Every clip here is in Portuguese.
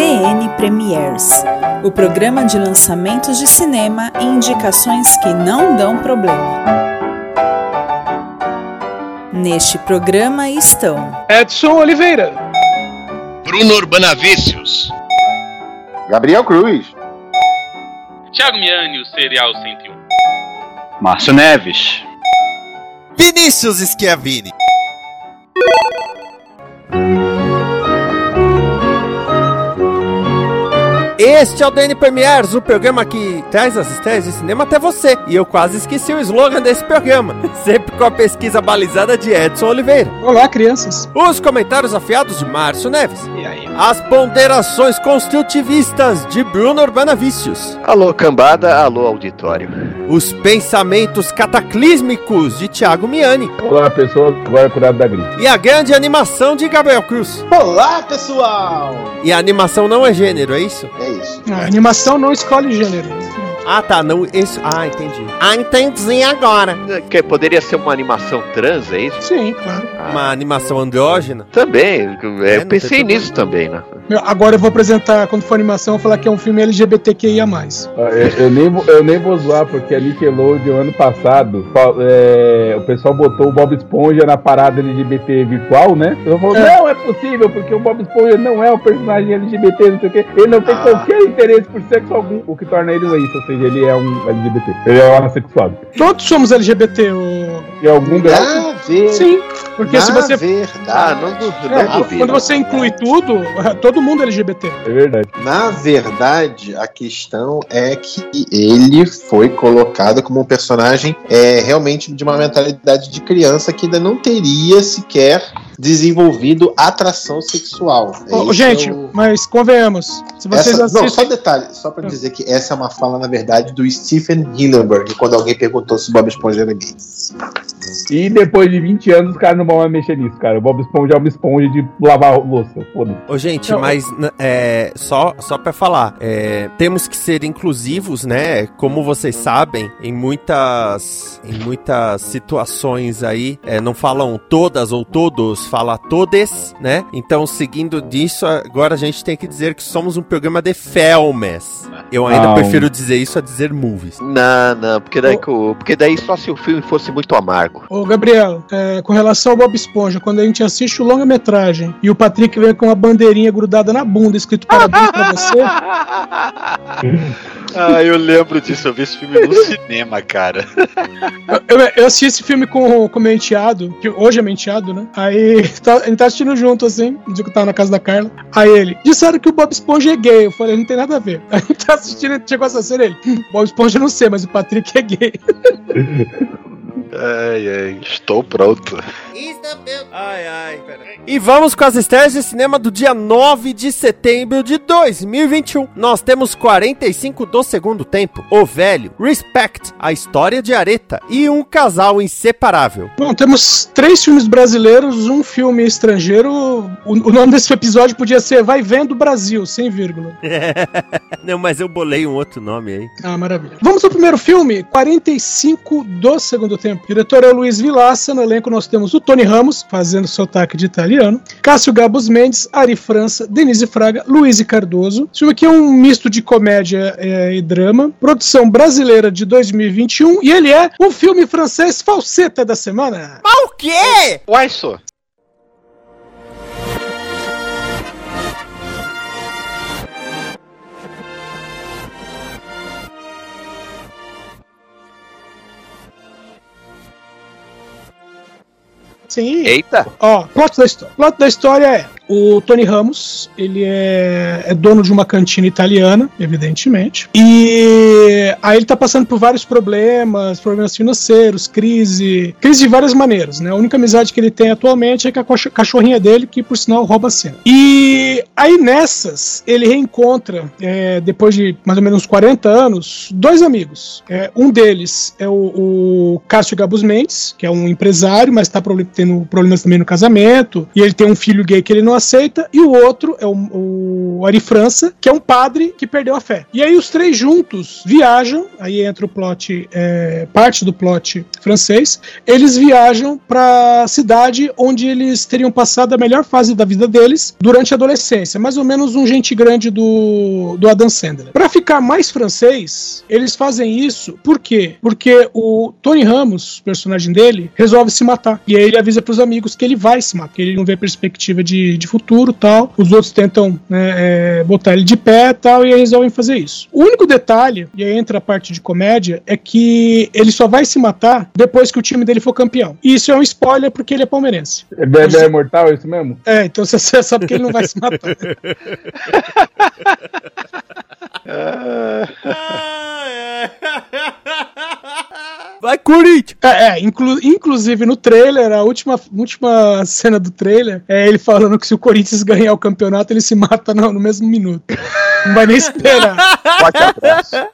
DN Premiers, o programa de lançamentos de cinema e indicações que não dão problema. Neste programa estão Edson Oliveira, Bruno Urbanavícios, Gabriel Cruz, Thiago Miani, o Serial 101. Márcio Neves, Vinícius Schiavini. Este é o DN Premiers, o programa que traz as estreias de cinema até você. E eu quase esqueci o slogan desse programa, sempre com a pesquisa balizada de Edson Oliveira. Olá, crianças. Os comentários afiados de Márcio Neves. E aí? As ponderações construtivistas de Bruno Urbanavicius. Alô, cambada, alô, auditório. Os pensamentos cataclísmicos de Thiago Miani. Olá, pessoal, agora curado da gripe. E a grande animação de Gabriel Cruz. Olá, pessoal! E a animação não é gênero, é isso? É isso. A animação não escolhe gênero. Ah, tá, não, isso. Ah, entendi. Ah, entendi agora. Que poderia ser uma animação trans, é isso? Sim, claro. Uma animação andrógena. Também, é, eu pensei nisso também, né? Agora eu vou apresentar, quando for animação, eu vou falar que é um filme LGBTQIA. Ah, Eu, eu nem, vou- eu nem vou zoar, porque a Nickelodeon, ano passado, é, o pessoal botou o Bob Esponja na parada LGBT virtual, né? Eu falou, É. não, é possível, porque o Bob Esponja não é um personagem LGBT, não sei o quê. Ele não tem Ah. qualquer interesse por sexo algum, o que torna ele um isso, ou seja, ele é um LGBT. Ele é um homossexual. Todos somos LGBT, o... Em algum grau. Na ver... Sim, porque Na se você... verdade, Ah, não, É, não duvido. quando você inclui tudo, todo mundo é LGBT. É verdade. Na verdade, a questão é que ele foi colocado como um personagem é, realmente de uma mentalidade de criança que ainda não teria sequer desenvolvido atração sexual. Esse gente, é o- mas convenhamos, se vocês Essa, não, assistem... só detalhe, só pra dizer que essa é uma fala, na verdade, do Stephen Hillenburg, quando alguém perguntou se Bob Esponja era gay. E depois de 20 anos, os caras não vão mais mexer nisso, cara. O Bob Esponja é uma esponja de lavar louça. Foda-se. Ô, gente, Não, mas é, só, só pra falar, é, temos que ser inclusivos, né? Como vocês sabem, em muitas, em muitas situações aí, é, não falam todas ou todos, fala todes, né? Então, seguindo disso, agora a gente tem que dizer que somos um programa de filmes. Eu ainda Não. prefiro dizer isso a dizer movies. Não, não, porque daí, o- porque daí só se o filme fosse muito amargo. Ô, Gabriel, é, com relação ao Bob Esponja, quando a gente assiste o longa-metragem e o Patrick vem com uma bandeirinha grudada na bunda, escrito parabéns pra você, Ah, eu lembro disso, eu vi esse filme no cinema, cara. eu, eu assisti esse filme com, com o meu enteado, que hoje é meu enteado, né? Aí tá, a gente tá assistindo junto, assim, dia que tava na casa da Carla. Aí ele, disseram que o Bob Esponja é gay. Eu falei, não tem nada a ver. Aí a gente tá assistindo, chegou essa cena ele, "Hum, Bob Esponja eu não sei, mas o Patrick é gay. Ai, ai, estou pronto. Ai, ai, peraí. E vamos com as estreias de cinema do dia 9 de setembro de 2021. Nós temos 45 do segundo tempo, O Velho, Respect, A História de Areta e Um Casal Inseparável. Bom, temos três filmes brasileiros, um filme estrangeiro. O, o nome desse episódio podia ser Vai Vendo Brasil, sem vírgula. Não, mas eu bolei um outro nome aí. Ah, maravilha. Vamos ao primeiro filme, 45 do segundo tempo. O diretor é o Luiz Vilaça. No elenco nós temos o Tony Ramos, fazendo sotaque de italiano. Cássio Gabos Mendes, Ari França, Denise Fraga, Luiz Cardoso. Esse filme aqui é um misto de comédia eh, e drama. Produção brasileira de 2021. E ele é um filme francês falseta da semana. Ah, o quê? Uai, só. Sim. Eita! Ó, plot da história. Plot da história é: o Tony Ramos, ele é, é dono de uma cantina italiana, evidentemente. E aí ele tá passando por vários problemas, problemas financeiros, crise, crise de várias maneiras, né? A única amizade que ele tem atualmente é com a cachorrinha dele, que por sinal rouba a cena. E aí nessas, ele reencontra, é, depois de mais ou menos uns 40 anos, dois amigos. É, um deles é o, o Cássio Gabus Mendes, que é um empresário, mas tá tendo problemas também no casamento, e ele tem um filho gay que ele não aceita, e o outro é o, o Ari França, que é um padre que perdeu a fé. E aí os três juntos viajam, aí entra o plot, é, parte do plot francês, eles viajam pra cidade onde eles teriam passado a melhor fase da vida deles durante a adolescência, mais ou menos um gente grande do, do Adam Sandler. Pra ficar mais francês, eles fazem isso por quê? Porque o Tony Ramos, personagem dele, resolve se matar. E aí ele avisa pros amigos que ele vai se matar, que ele não vê perspectiva de, de futuro tal. Os outros tentam né, é, botar ele de pé tal, e aí resolvem fazer isso. O único detalhe, e aí entra a parte de comédia, é que ele só vai se matar depois que o time dele for campeão. E isso é um spoiler porque ele é palmeirense. É, ele é imortal, é isso mesmo? É, então você você sabe que ele não vai se matar. Vai, Corinthians! É, é, inclu- inclusive no trailer, a última, última cena do trailer é ele falando que se o Corinthians ganhar o campeonato, ele se mata no, no mesmo minuto. Não vai nem esperar.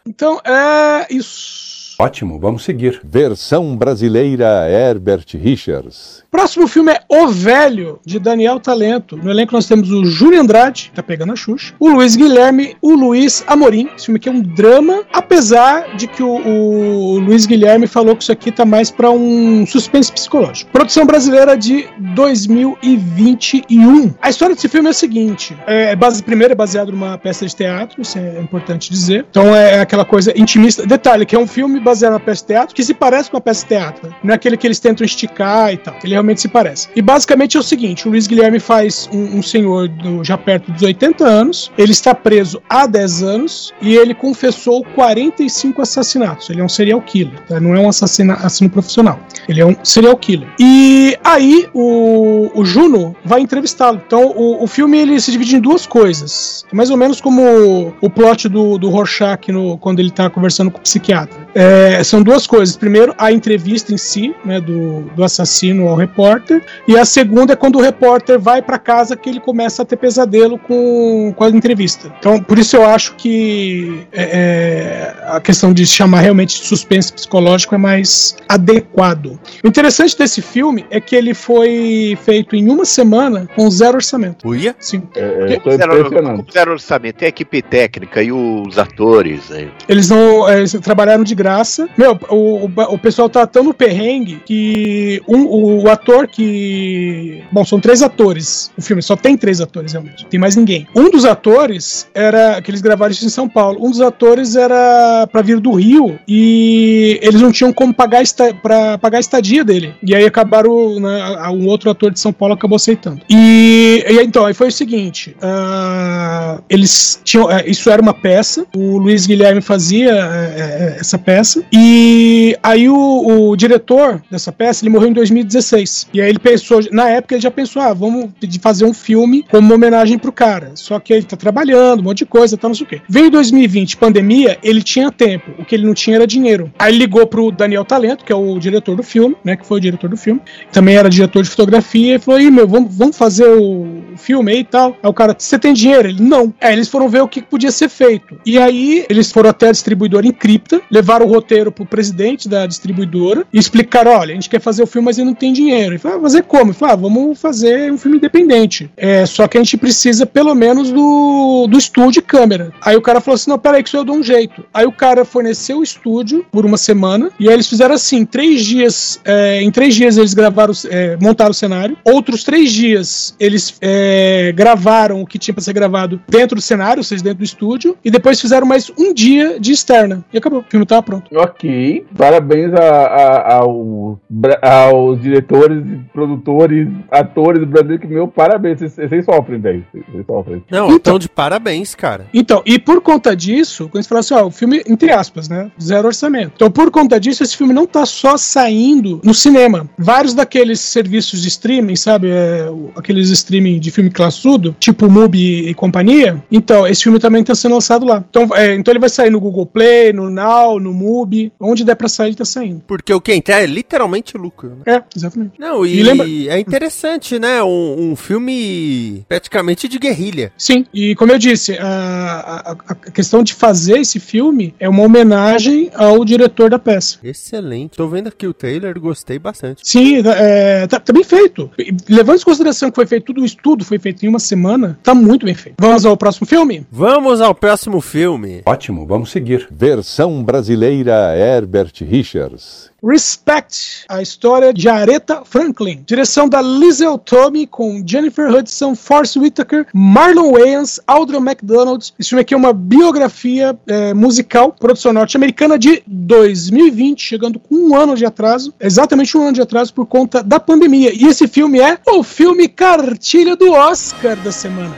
Então, é isso. Ótimo, vamos seguir. Versão brasileira Herbert Richards. Próximo filme é O Velho, de Daniel Talento. No elenco nós temos o Júlio Andrade, que tá pegando a Xuxa, o Luiz Guilherme, o Luiz Amorim. Esse filme aqui é um drama, apesar de que o, o Luiz Guilherme falou que isso aqui tá mais pra um suspense psicológico. Produção brasileira de 2021. A história desse filme é a seguinte: é base, primeiro é baseado numa peça de teatro, isso é importante dizer. Então é aquela coisa intimista. Detalhe, que é um filme baseado numa peça de teatro que se parece com uma peça de teatro. Não é aquele que eles tentam esticar e tal. Ele realmente se parece. E basicamente é o seguinte: o Luiz Guilherme faz um, um senhor do- já perto dos 80 anos. Ele está preso há 10 anos e ele confessou 45 assassinatos. Ele é um serial killer, tá? não é um assassina, assassino profissional. Ele é um serial killer. E aí o, o Juno vai entrevistá-lo. Então o, o filme ele se divide em duas coisas. É mais ou menos como o, o plot do, do Rorschach no, quando ele está conversando com o psiquiatra. É, são duas coisas. Primeiro, a entrevista em si, né, do, do assassino ao repórter. E a segunda é quando o repórter vai para casa que ele começa a ter pesadelo com, com a entrevista. Então, por isso eu acho que é, é, a questão de chamar realmente de suspense psicológico é mais adequado. O interessante desse filme é que ele foi feito em uma semana com zero orçamento. Uia? Sim. É, Como zero, zero orçamento, tem a equipe técnica e os atores. aí. Eles não é, eles trabalharam de graça. Meu, o, o, o pessoal tá tão no perrengue que um, o, o ator que. Bom, são três atores. O filme só tem três atores realmente. Tem mais ninguém. Um dos atores era. que eles gravaram isso em São Paulo. Um dos atores era pra vir do Rio e eles não tinham como pagar esta, pra pagar a estadia dele. E aí acabaram. Né, um outro ator de São Paulo acabou aceitando. E, e então, aí foi o seguinte: ah, eles tinham. é, isso era uma peça. O Luiz Guilherme fazia é, essa peça. E aí o, o diretor dessa peça ele morreu em 2016. E aí ele pensou, na época ele já pensou, ah, vamos fazer um filme como uma homenagem pro cara. Só que ele tá trabalhando, um monte de coisa, tá não sei o quê. Veio 2020, pandemia, ele tinha tempo. O que ele não tinha era dinheiro. Aí ele ligou pro Daniel Talento, que é o diretor do filme, né? Que foi o diretor do filme. Também era diretor de fotografia. E falou: Ih, meu, vamos, vamos fazer o filme aí e tal. Aí o cara, você tem dinheiro? Ele, não. Aí eles foram ver o que podia ser feito. E aí eles foram até a distribuidora em cripta, levaram o roteiro pro presidente da distribuidora e explicaram: olha, a gente quer fazer o filme, mas ele não tem dinheiro. Ele falou: ah, fazer como? Ele falou: ah, vamos fazer um filme independente. É, só que a gente precisa pelo menos do, do estúdio e câmera. Aí o cara falou assim: não, peraí, que isso eu dou um jeito. Aí o cara forneceu o estúdio por uma semana e aí eles fizeram assim: três dias, é, em três dias eles gravaram, é, montaram o cenário, outros três dias eles é, gravaram o que tinha pra ser gravado dentro do cenário, ou seja, dentro do estúdio, e depois fizeram mais um dia de externa. E acabou, o filme tava pronto. Ok, parabéns a, a- ao, aos diretores, produtores, atores do Brasil, que meu parabéns, vocês, sofrem, velho. Vocês sofrem. Não, então de parabéns, cara. Então, e por conta disso, quando você fala assim, ó, o filme, entre aspas, né? Zero orçamento. Então, por conta disso, esse filme não tá só saindo no cinema. Vários daqueles serviços de streaming, sabe? é, aqueles streaming de filme classudo, tipo Mubi e companhia, então esse filme também tá sendo lançado lá. Então, é, então ele vai sair no Google Play, no Now, no Mubi, onde der pra sair, ele tá saindo. Porque o que entrar é literalmente lucro, né? É, exatamente. Não, e, E lembra- é interessante, né? Um, um filme praticamente de guerrilha. Sim, e como eu disse, a, a- a questão de fazer esse filme é uma homenagem ao diretor da peça. Excelente. Tô vendo aqui o trailer, gostei bastante. Sim, é, tá, tá bem feito. Levando em consideração que foi feito tudo o estudo, foi feito em uma semana, tá muito bem feito. Vamos ao próximo filme? Vamos ao próximo filme. Ótimo, vamos seguir. Versão brasileira Herbert Richards. Respect, a história de Aretha Franklin. Direção da Lizel Tommy com Jennifer Hudson, Force Whitaker, Marlon Wayans, Audra McDonald. Esse filme aqui é uma biografia é, musical, produção norte-americana de 2020, chegando com um ano de atraso, exatamente um ano de atraso por conta da pandemia. E esse filme é o filme cartilha do Oscar da semana.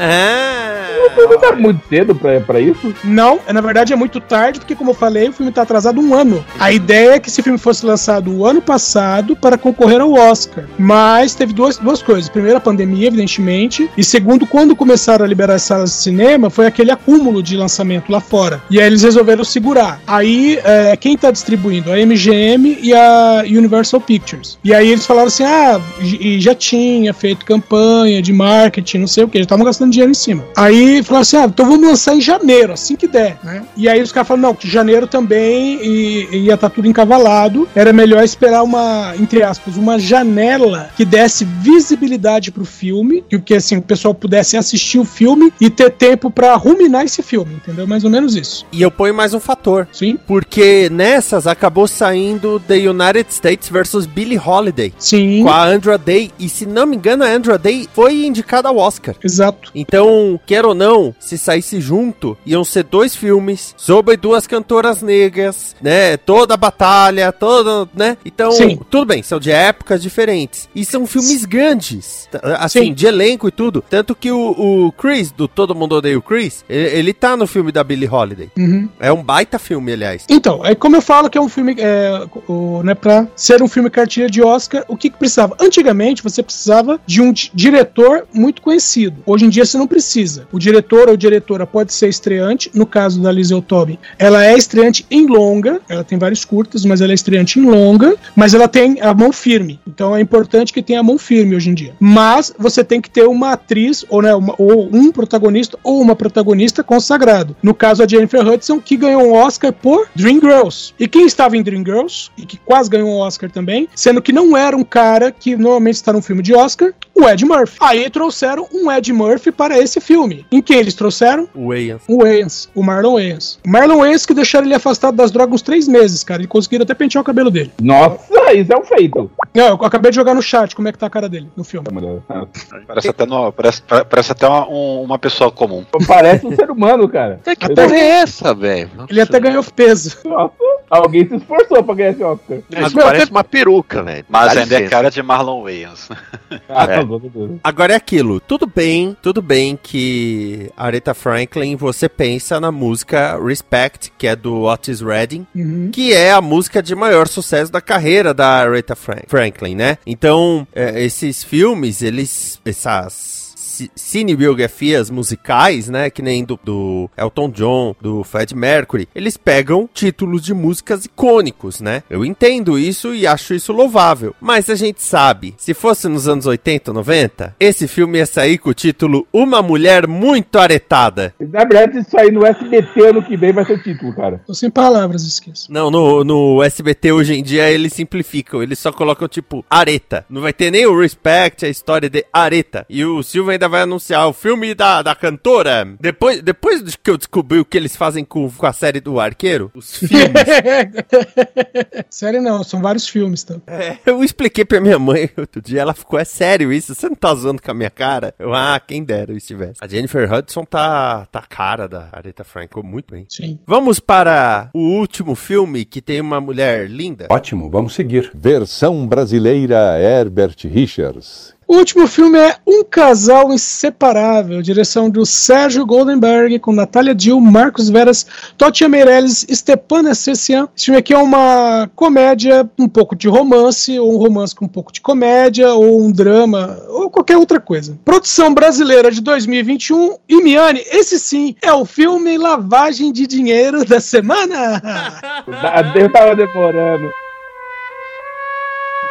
Ah, Não tá muito cedo pra, pra isso? Não, é, na verdade é muito tarde, porque como eu falei, o filme tá atrasado um ano. A ideia é que esse filme fosse lançado o ano passado para concorrer ao Oscar. Mas teve duas, duas coisas. Primeiro, a pandemia, evidentemente. E segundo, quando começaram a liberar as salas de cinema, foi aquele acúmulo de lançamento lá fora. E aí eles resolveram segurar. Aí, é, quem tá distribuindo? A MGM e a Universal Pictures. E aí eles falaram assim: ah, e já tinha feito campanha de marketing, não sei o que, já estavam gastando dinheiro em cima. Aí falaram assim: ah, então vamos lançar em janeiro, assim que der, né? E aí os caras falaram: não, que janeiro também e- ia estar tudo encavalado, era melhor esperar uma, entre aspas, uma janela que desse visibilidade pro filme, que, que assim, o pessoal pudesse assistir o filme e ter tempo pra ruminar esse filme, entendeu? Mais ou menos isso. E eu ponho mais um fator. Sim. Porque nessas acabou saindo The United States versus Billie Holiday. Sim. Com a Andra Day. E se não me engano, a Andra Day foi indicada ao Oscar. Exato. Então, quer ou não, se saísse junto, iam ser dois filmes sobre duas cantoras negras, né? Toda a batalha, toda, né? Então, Sim. tudo bem, são de épocas diferentes. E são filmes grandes, assim, Sim. de elenco e tudo. Tanto que o, o Chris, do Todo Mundo Odeia o Chris, ele, ele tá no filme da Billie Holiday. Uhum. É um baita filme, aliás. Então, é como eu falo que é um filme, é, o, né, pra ser um filme cartilha de Oscar, o que, que precisava? Antigamente você precisava de um di- diretor muito conhecido. Hoje em dia você não precisa. O diretor ou diretora pode ser estreante, no caso da Lizel Tobin, ela é estreante em longa, ela tem vários curtas, mas ela é estreante em longa, mas ela tem a mão firme. Então é importante que tenha a mão firme hoje em dia. Mas você tem que ter uma atriz, ou, né, uma- ou um protagonista, ou uma protagonista consagrado. No caso, a Jennifer Hudson, que ganhou um Oscar por Dreamgirls. E quem estava em Dreamgirls, e que quase ganhou um Oscar também, sendo que não era um cara que normalmente está num filme de Oscar, o Ed Murphy. Aí trouxeram um Ed Murphy para esse filme. Em quem eles trouxeram? O Wayans. O Wayans, o Marlon Wayans. O Marlon Wayans que deixaram ele afastado das drogas uns três meses, cara. E conseguiram até pentear o cabelo dele. Nossa, isso é um feito. Não, eu acabei de jogar no chat como é que tá a cara dele no filme. Parece até, no- parece, parece até uma, um- uma pessoa comum. Parece um ser humano, cara. É que porra é essa, velho? Ele até ganhou peso. Nossa, alguém se esforçou pra ganhar esse Oscar. Isso parece uma peruca, velho. Mas Dá ainda é licença. cara de Marlon Wayans. Ah, É. não, não, não. Agora é aquilo, tudo bem, tudo bem que Aretha Franklin, você pensa na música Respect, que é do Otis Redding, Uhum. que é a música de maior sucesso da carreira da Aretha Fran- Franklin, né? Então, é, esses filmes, eles, essas cinebiografias musicais, né, que nem do, do Elton John, do Fred Mercury, eles pegam títulos de músicas icônicos, né? Eu entendo isso e acho isso louvável, mas a gente sabe, se fosse nos anos 80, 90, esse filme ia sair com o título Uma Mulher Muito Aretada. Na verdade, isso aí no SBT ano que vem vai ser o título, cara. Tô sem palavras, esqueço. Não, no, no SBT hoje em dia eles simplificam, eles só colocam tipo Areta. Não vai ter nem o Respect, a história de Areta. E o Silva ainda vai anunciar o filme da, da cantora. Depois, depois de que eu descobri o que eles fazem com, com a série do Arqueiro, os filmes. Sério não, são vários filmes, tá? É, eu expliquei pra minha mãe outro dia, ela ficou, é sério isso? Você não tá zoando com a minha cara? Eu, ah, quem dera eu estivesse. A Jennifer Hudson tá, tá cara da Aretha Franklin, muito bem. Sim. Vamos para o último filme que tem uma mulher linda. Ótimo, vamos seguir. Versão brasileira Herbert Richards. O último filme é Um Casal Inseparável, direção do Sérgio Goldenberg, com Natália Dill, Marcos Veras, Totia Meirelles, Stepan Essessian. Esse filme aqui é uma comédia, um pouco de romance, ou um romance com um pouco de comédia, ou um drama, ou qualquer outra coisa. Produção brasileira de 2021, e Miane, esse sim é o filme Lavagem de Dinheiro da semana. Eu tava demorando.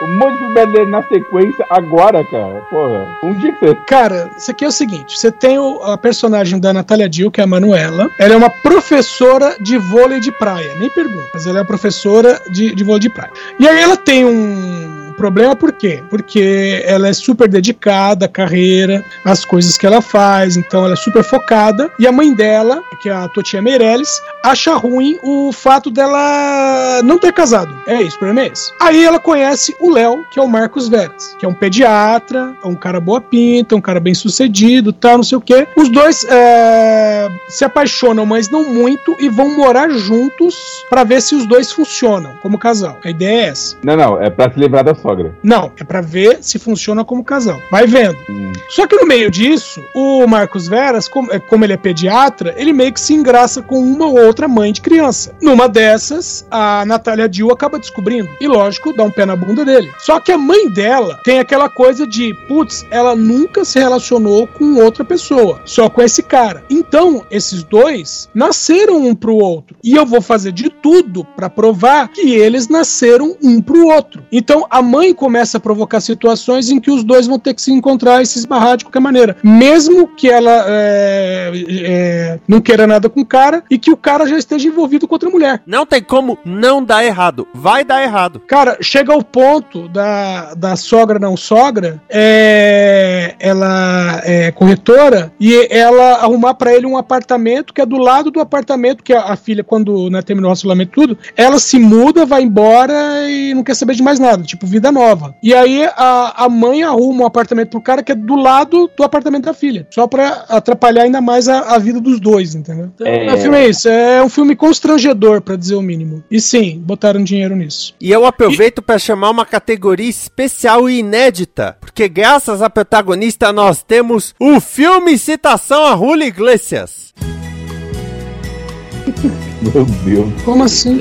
Um monte de filme brasileiro na sequência agora, cara. Porra, um dia. Cara, isso aqui é o seguinte: você tem o- a personagem da Natália Dill, que é a Manuela. Ela é uma professora de vôlei de praia. Nem pergunta, mas ela é uma professora de, de vôlei de praia. E aí ela tem um problema, por quê? Porque ela é super dedicada à carreira, às coisas que ela faz, então ela é super focada. E a mãe dela, que é a Totia Meirelles, acha ruim o fato dela não ter casado. É isso, o problema é esse. Aí ela conhece o Léo, que é o Marcos Veras, que é um pediatra, é um cara boa pinta, um cara bem sucedido, tal, não sei o quê. Os dois é, se apaixonam, mas não muito, e vão morar juntos pra ver se os dois funcionam como casal. A ideia é essa. Não, não, é pra se livrar da sogra. Não, é pra ver se funciona como casal. Vai vendo. Só que no meio disso, o Marcos Veras, como, é, como ele é pediatra, ele meio que se engraça com uma ou outra mãe de criança. Numa dessas, a Natália Dill acaba descobrindo. E lógico, dá um pé na bunda dele. Só que a mãe dela tem aquela coisa de, putz, ela nunca se relacionou com outra pessoa, só com esse cara. Então, esses dois nasceram um pro outro. E eu vou fazer de tudo pra provar que eles nasceram um pro outro. Então, a mãe começa a provocar situações em que os dois vão ter que se encontrar e se esbarrar de qualquer maneira. Mesmo que ela é, é, não queira nada com o cara e que o cara já esteja envolvido com outra mulher. Não tem como não dar errado. Vai dar errado. Cara, chega ao ponto da, da sogra não sogra, é, ela é corretora e ela arrumar pra ele um apartamento que é do lado do apartamento que a, a filha, quando né, terminou o relacionamento tudo, ela se muda, vai embora e não quer saber de mais nada, tipo vida nova. E aí a, a mãe arruma um apartamento pro cara que é do lado do apartamento da filha, só pra atrapalhar ainda mais a, a vida dos dois, entendeu? Então, É. O filme é isso, é um filme constrangedor, pra dizer o mínimo. E sim, botaram dinheiro nisso. E eu aproveito para chamar uma categoria especial e inédita, porque graças à protagonista nós temos o filme Citação a Julio Iglesias. Meu Deus. Como assim?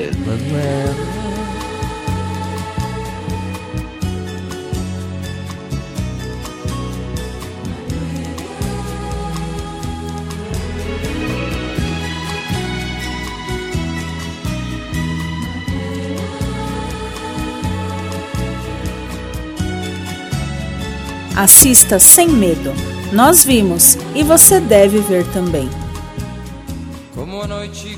Assista sem medo. Nós vimos e você deve ver também. Como a noite.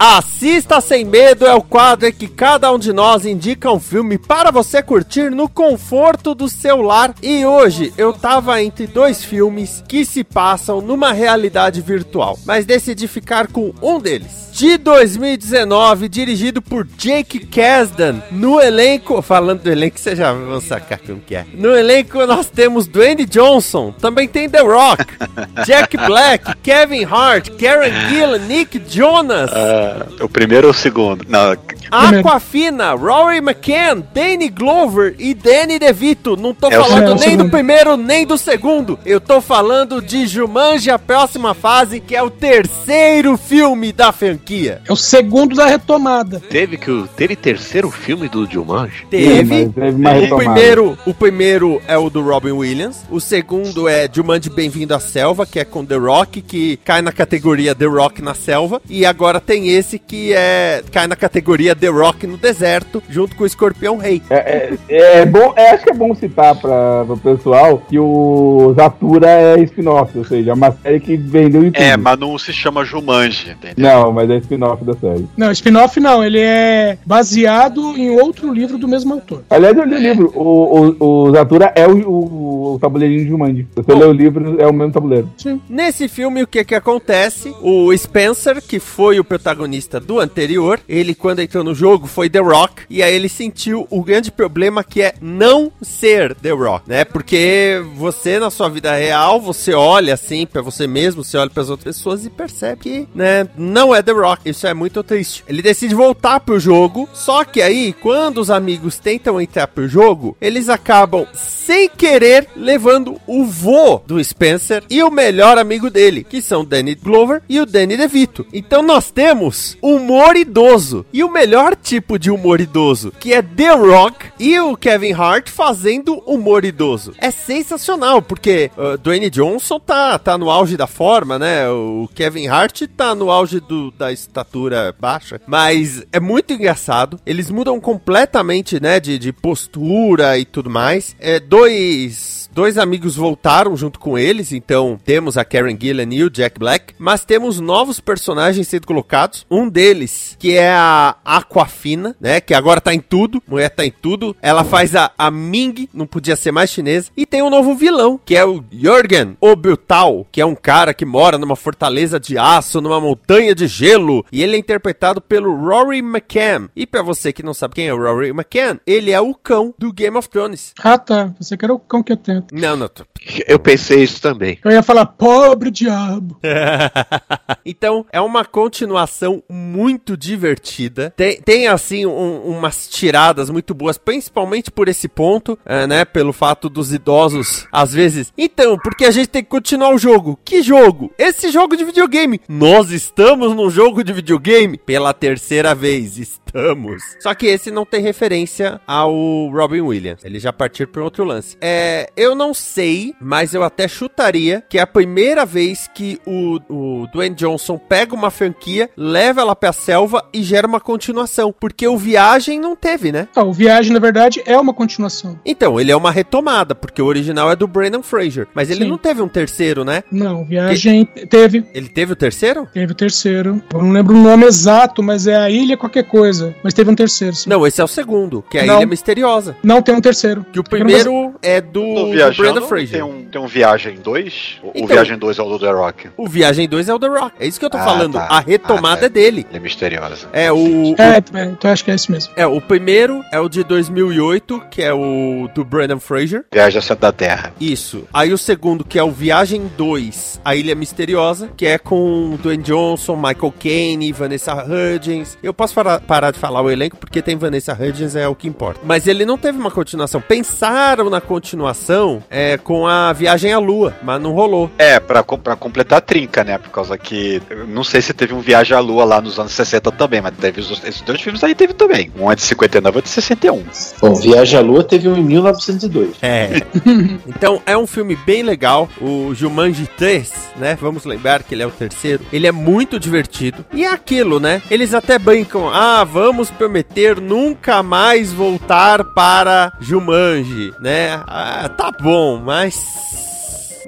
Assista Sem Medo é o quadro em que cada um de nós indica um filme para você curtir no conforto do seu lar. E hoje eu tava entre dois filmes que se passam numa realidade virtual, mas decidi ficar com um deles. De 2019, dirigido por Jake Kasdan. No elenco, falando do elenco, você já vão sacar como que é. No elenco nós temos Dwayne Johnson, também tem The Rock, Jack Black, Kevin Hart, Karen Gillan, Nick Jonas. Ah, o primeiro ou o segundo? Não, Aquafina, Rory McCann, Danny Glover e Danny DeVito. Não tô É falando segundo. nem do primeiro nem do segundo. Eu tô falando de Jumanji, a próxima fase, que é o terceiro filme da franquia. É o segundo da retomada. Teve que o teve terceiro filme do Jumanji? Teve. mas teve mais o retomada. primeiro, o primeiro é o do Robin Williams. O segundo é Jumanji Bem-vindo à Selva, que é com The Rock, que cai na categoria The Rock na selva. E agora tem esse que é cai na categoria The Rock no deserto, junto com o Escorpião Rei. É, é, é bom, é, acho que é bom citar para o pessoal que o Zatura é spin-off, ou seja, é uma série que vendeu em tudo. É, mas não se chama Jumanji, entendeu? Não, mas é spin-off da série. Não, spin-off não, ele é baseado em outro livro do mesmo autor. Aliás, eu li o livro. O, o, o Zatura é o, o o tabuleirinho de Jumanji. Se você lê o livro, é o mesmo tabuleiro. Nesse filme, o que que acontece? O Spencer, que foi o protagonista do anterior, ele quando entrou no jogo foi The Rock, e aí ele sentiu o grande problema que é não ser The Rock, né? Porque você na sua vida real, você olha assim pra você mesmo, você olha pras outras pessoas e percebe que, né, não é The Rock. Isso é muito triste. Ele decide voltar pro jogo, só que aí, quando os amigos tentam entrar pro jogo, eles acabam sem querer levando o vô do Spencer e o melhor amigo dele, que são Danny Glover e o Danny DeVito. Então nós temos humor idoso. E o melhor tipo de humor idoso, que é The Rock e o Kevin Hart fazendo humor idoso. É sensacional, porque uh, Dwayne Johnson tá, tá no auge da forma, né? O Kevin Hart tá no auge do, da estatura baixa. Mas é muito engraçado. Eles mudam completamente, né? De, de postura e tudo mais. É dois dois amigos voltaram junto com eles, então temos a Karen Gillan e o Jack Black, mas temos novos personagens sendo colocados. Um deles, que é a Aquafina, né, que agora tá em tudo, mulher tá em tudo. Ela faz a, a Ming, não podia ser mais chinesa, e tem um novo vilão, que é o Jürgen Obutal, que é um cara que mora numa fortaleza de aço, numa montanha de gelo, e ele é interpretado pelo Rory McCann. E para você que não sabe quem é o Rory McCann, ele é o cão do Game of Thrones. Ah, tá. Você que era o cão que eu tento. Não, não. tô- Eu pensei isso também. Eu ia falar, pobre diabo. então, é uma continuação muito divertida. Tem, tem assim, um- umas tiradas muito boas, principalmente por esse ponto, é, né? Pelo fato dos idosos, às vezes. Então, porque a gente tem que continuar o jogo. Que jogo? Esse jogo de videogame. Nós estamos num jogo de videogame pela terceira vez. Estamos. Só que esse não tem referência ao Robin Williams. Ele já partiu para outro lance. É, eu não sei, mas eu até chutaria que é a primeira vez que o, o Dwayne Johnson pega uma franquia, leva ela pra selva e gera uma continuação. Porque o Viagem não teve, né? Ah, o Viagem, na verdade, é uma continuação. Então, ele é uma retomada, porque o original é do Brandon Fraser. Mas ele Sim. não teve um terceiro, né? Não, Viagem teve. Ele teve o terceiro? Teve o terceiro. Eu não lembro o nome exato, mas é a Ilha qualquer coisa. Mas teve um terceiro, sim. Não, esse é o segundo, que é a Não. Ilha Misteriosa. Não, tem um terceiro. Que o primeiro é do, do Viajando, Brandon Fraser. tem um, tem um Viagem 2? O- Então- o Viagem 2 é o do The Rock. O Viagem 2 é o The Rock. É isso que eu tô Ah, falando. tá. A retomada Ah, tá. É dele. Ele é misteriosa. É o. É, é, então acho que é esse mesmo. É, o primeiro é o de 2008, que é o do Brandon Fraser. Viagem ao centro da Terra. Isso. Aí o segundo, que é o Viagem 2, A Ilha Misteriosa, que é com Dwayne Johnson, Michael Caine, Vanessa Hudgens. Eu posso fara- parar de falar o elenco porque tem Vanessa Hudgens, é o que importa. Mas ele não teve uma continuação. Pensaram na continuação é, com a Viagem à Lua, mas não rolou. É, pra, pra completar a trinca, né? Por causa que. Não sei se teve um Viagem à Lua lá nos anos 60 também, mas teve os- esses dois filmes aí teve também. Um é de 59 e outro de 61. Bom, Viagem à Lua teve um em 1902. É. então é um filme bem legal. O Jumanji 3, né? Vamos lembrar que ele é o terceiro. Ele é muito divertido. E é aquilo, né? Eles até brincam. Ah, vamos prometer nunca mais voltar para Jumanji, né? Ah, tá bom, mas.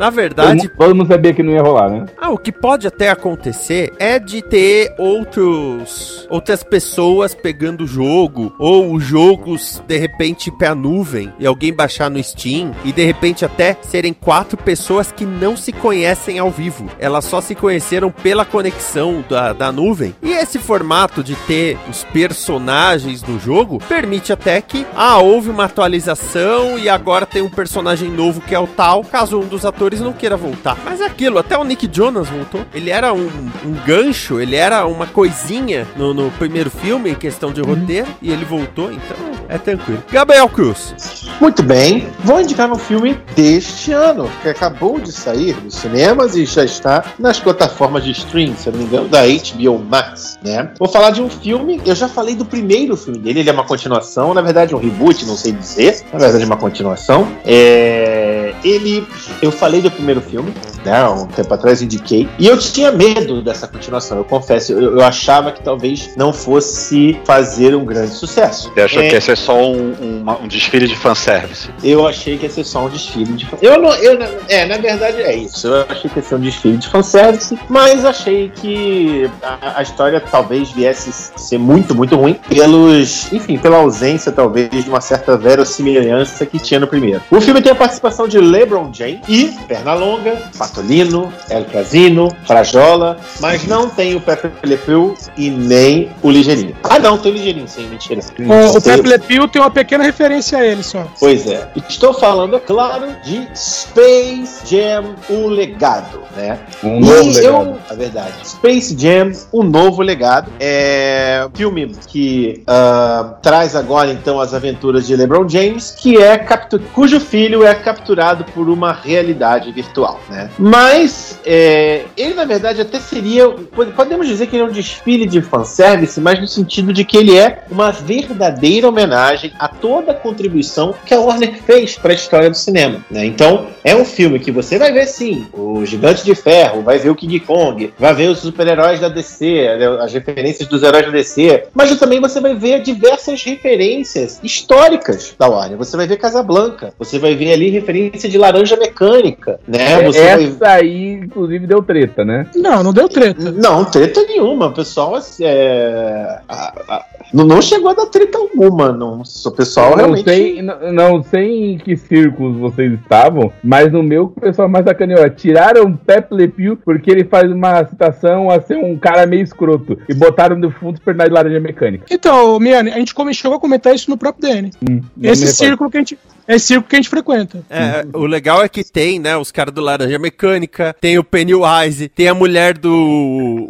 Na verdade, Todo, todo mundo sabia que não ia rolar, né? ah, o que pode até acontecer é de ter outros outras pessoas pegando o jogo ou os jogos de repente pra nuvem e alguém baixar no Steam e de repente até serem quatro pessoas que não se conhecem ao vivo. Elas só se conheceram pela conexão da, da nuvem. E esse formato de ter os personagens no jogo permite até que ah, houve uma atualização e agora tem um personagem novo que é o tal, caso um dos atores não queira voltar. Mas é aquilo, até o Nick Jonas voltou. Ele era um, um gancho, ele era uma coisinha no, no primeiro filme em questão de roteiro e ele voltou, então é tranquilo. Gabriel Cruz. Muito bem, vou indicar um filme deste ano, que acabou de sair dos cinemas e já está nas plataformas de stream, se eu não me engano, da HBO Max, né? Vou falar de um filme, eu já falei do primeiro filme dele, ele é uma continuação, na verdade é um reboot, não sei dizer, na verdade é uma continuação. É... Ele, eu falei do primeiro filme, né? Um tempo atrás indiquei. E eu tinha medo dessa continuação, eu confesso. Eu, eu achava que talvez não fosse fazer um grande sucesso. Você achou É, que ia ser só um, uma- um desfile de fanservice? Eu achei que ia ser só um desfile de Eu não. Eu, é, na verdade é isso. Eu achei que ia ser um desfile de fanservice, mas achei que a, a história talvez viesse ser muito, muito ruim pelos. Enfim, pela ausência, talvez, de uma certa verossimilhança que tinha no primeiro. O filme tem a participação de LeBron James e Pernalonga, Patolino, El Casino, Frajola, mas não tem o Pepe Le Pew e nem o Ligeirinho. Ah, não, tem o Ligeirinho, sim, mentira. O, o Pepe Le Pew tem uma pequena referência a ele só. Pois é. Estou falando, é claro, de Space Jam, o legado, né? Um e novo eu, legado. a verdade, Space Jam, o novo legado, é um filme que ah, traz agora então as aventuras de LeBron James, que é captu cujo filho é capturado por uma realidade virtual, né? Mas é, ele na verdade até seria, pode- podemos dizer que ele é um desfile de fanservice, mas no sentido de que ele é uma verdadeira homenagem a toda a contribuição que a Warner fez para a história do cinema, né? Então é um filme que você vai ver sim, o Gigante de Ferro, vai ver o King Kong, vai ver os super-heróis da DC, né, as referências dos heróis da DC, mas também você vai ver diversas referências históricas da Warner. Você vai ver Casablanca, você vai ver ali referência de Laranja Mecânica, né? Você vai Essa aí, inclusive, deu treta, né? Não, não deu treta. não, treta nenhuma. O pessoal assim, é, a- a- não, não chegou a dar treta alguma. Não. O pessoal não realmente. sei, não, não sei em que círculos vocês estavam, mas no meu o pessoal mais sacaneou. Tiraram Pepe Le Pew porque ele faz uma citação a ser um cara meio escroto e botaram no fundo de Laranja Mecânica. Então, Miane, a gente chegou a comentar isso no próprio DN. não Esse círculo que a gente. É círculo que a gente frequenta. É, o legal é que tem, né, os caras do Laranja Mecânica, tem o Pennywise, tem a mulher do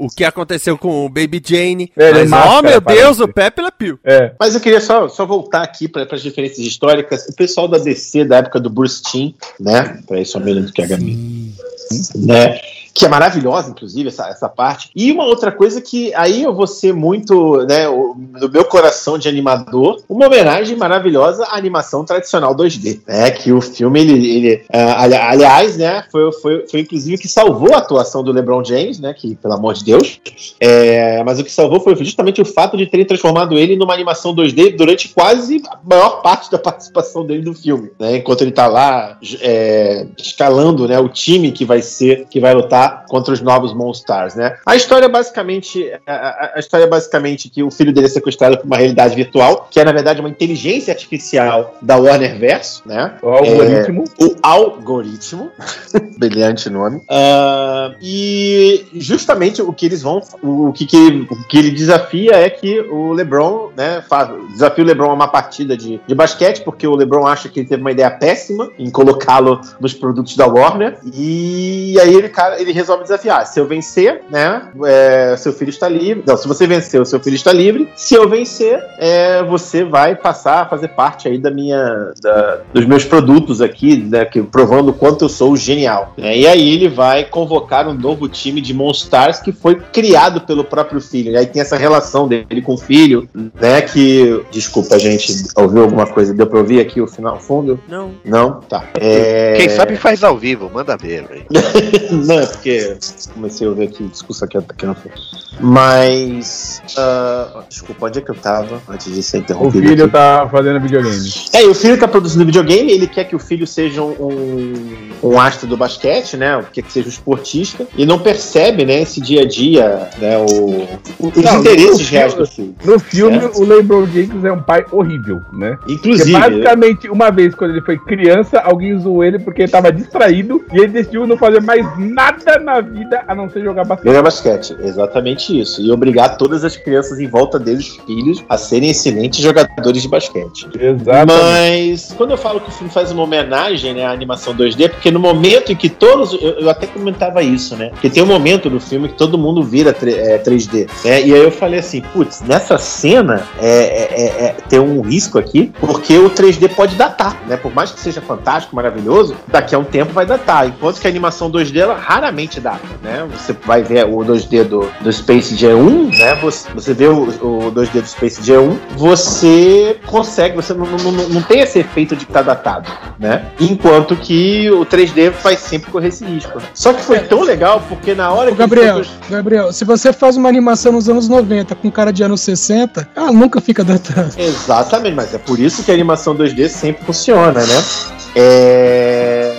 o que aconteceu com o Baby Jane. É, é Mas, máscara, oh meu parece. Deus, o Pepe Le Pew. É. Mas eu queria só, só voltar aqui para as diferenças históricas. O pessoal da DC, da época do Bruce Timm, né? Peraí, só um minuto que a Gabi. Né? Que é maravilhosa, inclusive, essa, essa parte. E uma outra coisa que aí eu vou ser muito, né, do meu coração de animador, uma homenagem maravilhosa à animação tradicional 2D, né? Que o filme, ele, ele ah, ali- aliás, né, foi, foi, foi inclusive o que salvou a atuação do LeBron James, né? Que, pelo amor de Deus, é, mas o que salvou foi justamente o fato de terem transformado ele numa animação 2D durante quase a maior parte da participação dele no filme, né? Enquanto ele tá lá é, escalando, né, o time que vai ser, que vai lutar contra os novos Monstars, né? A história é basicamente, a, a- história basicamente que o filho dele é sequestrado por uma realidade virtual, que é na verdade uma inteligência artificial da Warner Verso, né? O algoritmo. É, o algoritmo, brilhante nome. Ah, e justamente o que eles vão, o que, que, o que ele desafia é que o LeBron, né, faz, desafia o LeBron a uma partida de, de basquete, porque o LeBron acha que ele teve uma ideia péssima em colocá-lo nos produtos da Warner. E aí ele, cara, ele resolve desafiar. Se eu vencer, né, é, seu filho está livre. Não, se você vencer, o seu filho está livre. Se eu vencer, é, você vai passar a fazer parte aí da minha, da- dos meus produtos aqui, né, que, provando o quanto eu sou genial. né? E aí ele vai convocar um novo time de Monstars que foi criado pelo próprio filho. E aí tem essa relação dele com o filho, né, que... Desculpa, gente, ouviu alguma coisa? Deu pra ouvir aqui o final, o fundo? Não. Não? Tá. É... Quem sabe faz ao vivo, manda ver, velho. Não, é porque comecei a ouvir aqui discurso aqui, aqui no. Mas. ah, desculpa, onde é que eu tava antes de ser O interrompido? filho aqui? tá fazendo videogame. É, e o filho tá produzindo videogame, ele quer que o filho seja um, um astro do basquete, né? Quer que seja um esportista, e não percebe, né, esse dia a dia, né, o, os Não, interesses reais do filho. No filme, Certo? o LeBron James é um pai horrível, né? Inclusive- Porque basicamente, uma vez quando ele foi criança, alguém zoou ele porque ele tava distraído e ele decidiu não fazer mais nada na vida a não ser jogar basquete. Jogar basquete, exatamente isso. E obrigar todas as crianças em volta dele, os filhos, a serem excelentes jogadores de basquete. Exatamente. Mas quando eu falo que o filme faz uma homenagem né, à animação 2D, porque no momento em que todos. Eu, eu até comentava isso, né? Porque tem um momento no filme que todo mundo vira é, 3D. Né? E aí eu falei assim, putz, nessa cena é, é- é- é- tem um risco aqui, porque o 3D pode datar, né? Por mais que seja fantástico, maravilhoso, daqui a um tempo vai datar. Enquanto que a animação 2D ela raramente exatamente data, né? Você vai ver o 2D do, do Space Jam 1, né? Você, você vê o, o 2D do Space Jam 1, você consegue, você não, não, não, tem esse efeito de que tá datado, né? Enquanto que o 3D vai sempre correr esse risco. Só que foi tão legal porque na hora Ô, que Gabriel, eles- Gabriel, se você faz uma animação nos anos 90 com cara de anos 60, ela nunca fica datada. Exatamente, mas é por isso que a animação 2D sempre funciona, né? É...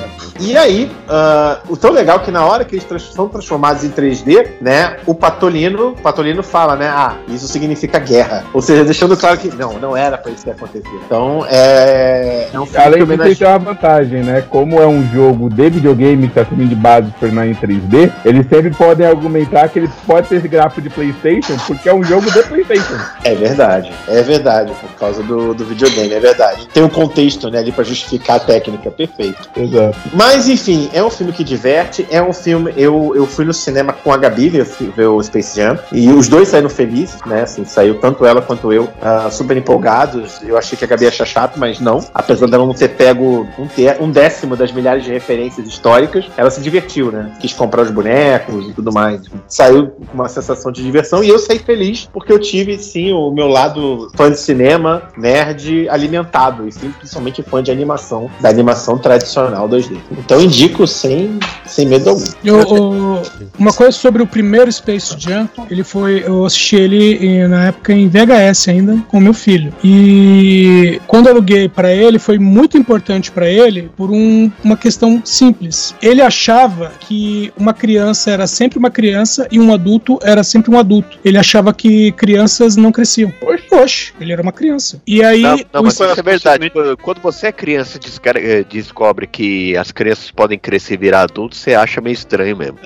E aí, ah, o tão legal é que na hora que eles trans- são transformados em 3D, né, o Patolino, o Patolino fala, né, ah, isso significa guerra. Ou seja, deixando claro que não, não era pra isso ter acontecido. Então, é, é um filme Além que disso, homenageia... tem uma vantagem, né? Como é um jogo de videogame que tá servindo de base tornar em 3D, eles sempre podem argumentar que eles podem ter esse gráfico de PlayStation porque é um jogo de PlayStation. É verdade, é verdade, por causa do, do videogame, é verdade. Tem um contexto, né, ali pra justificar a técnica, perfeito. Exato. Mas enfim, é um filme que diverte, é um filme. Eu, eu fui no cinema com a Gabi ver, ver o Space Jam e os dois saíram felizes, né? Assim, saiu tanto ela quanto eu ah, super empolgados. Eu achei que a Gabi ia achar chato, mas não. Apesar dela não ter pego um, ter, um décimo das milhares de referências históricas, ela se divertiu, né? Quis comprar os bonecos e tudo mais. Saiu com uma sensação de diversão e eu saí feliz porque eu tive, sim, o meu lado fã de cinema, nerd, alimentado e sim, principalmente fã de animação, da animação tradicional 2D. Então indico sem, sem medo algum. Eu, o- uma coisa sobre o primeiro Space Jam, ele foi. Eu assisti ele em- na época em VHS ainda, com meu filho. E quando eu aluguei pra ele, foi muito importante pra ele por um- uma questão simples. Ele achava que uma criança era sempre uma criança e um adulto era sempre um adulto. Ele achava que crianças não cresciam. Oxe, oxe ele era uma criança. E aí. Não, não mas isso é verdade. Quando- você é criança e eh, descobre que as crianças podem crescer e virar adultos, você acha meio estranho mesmo.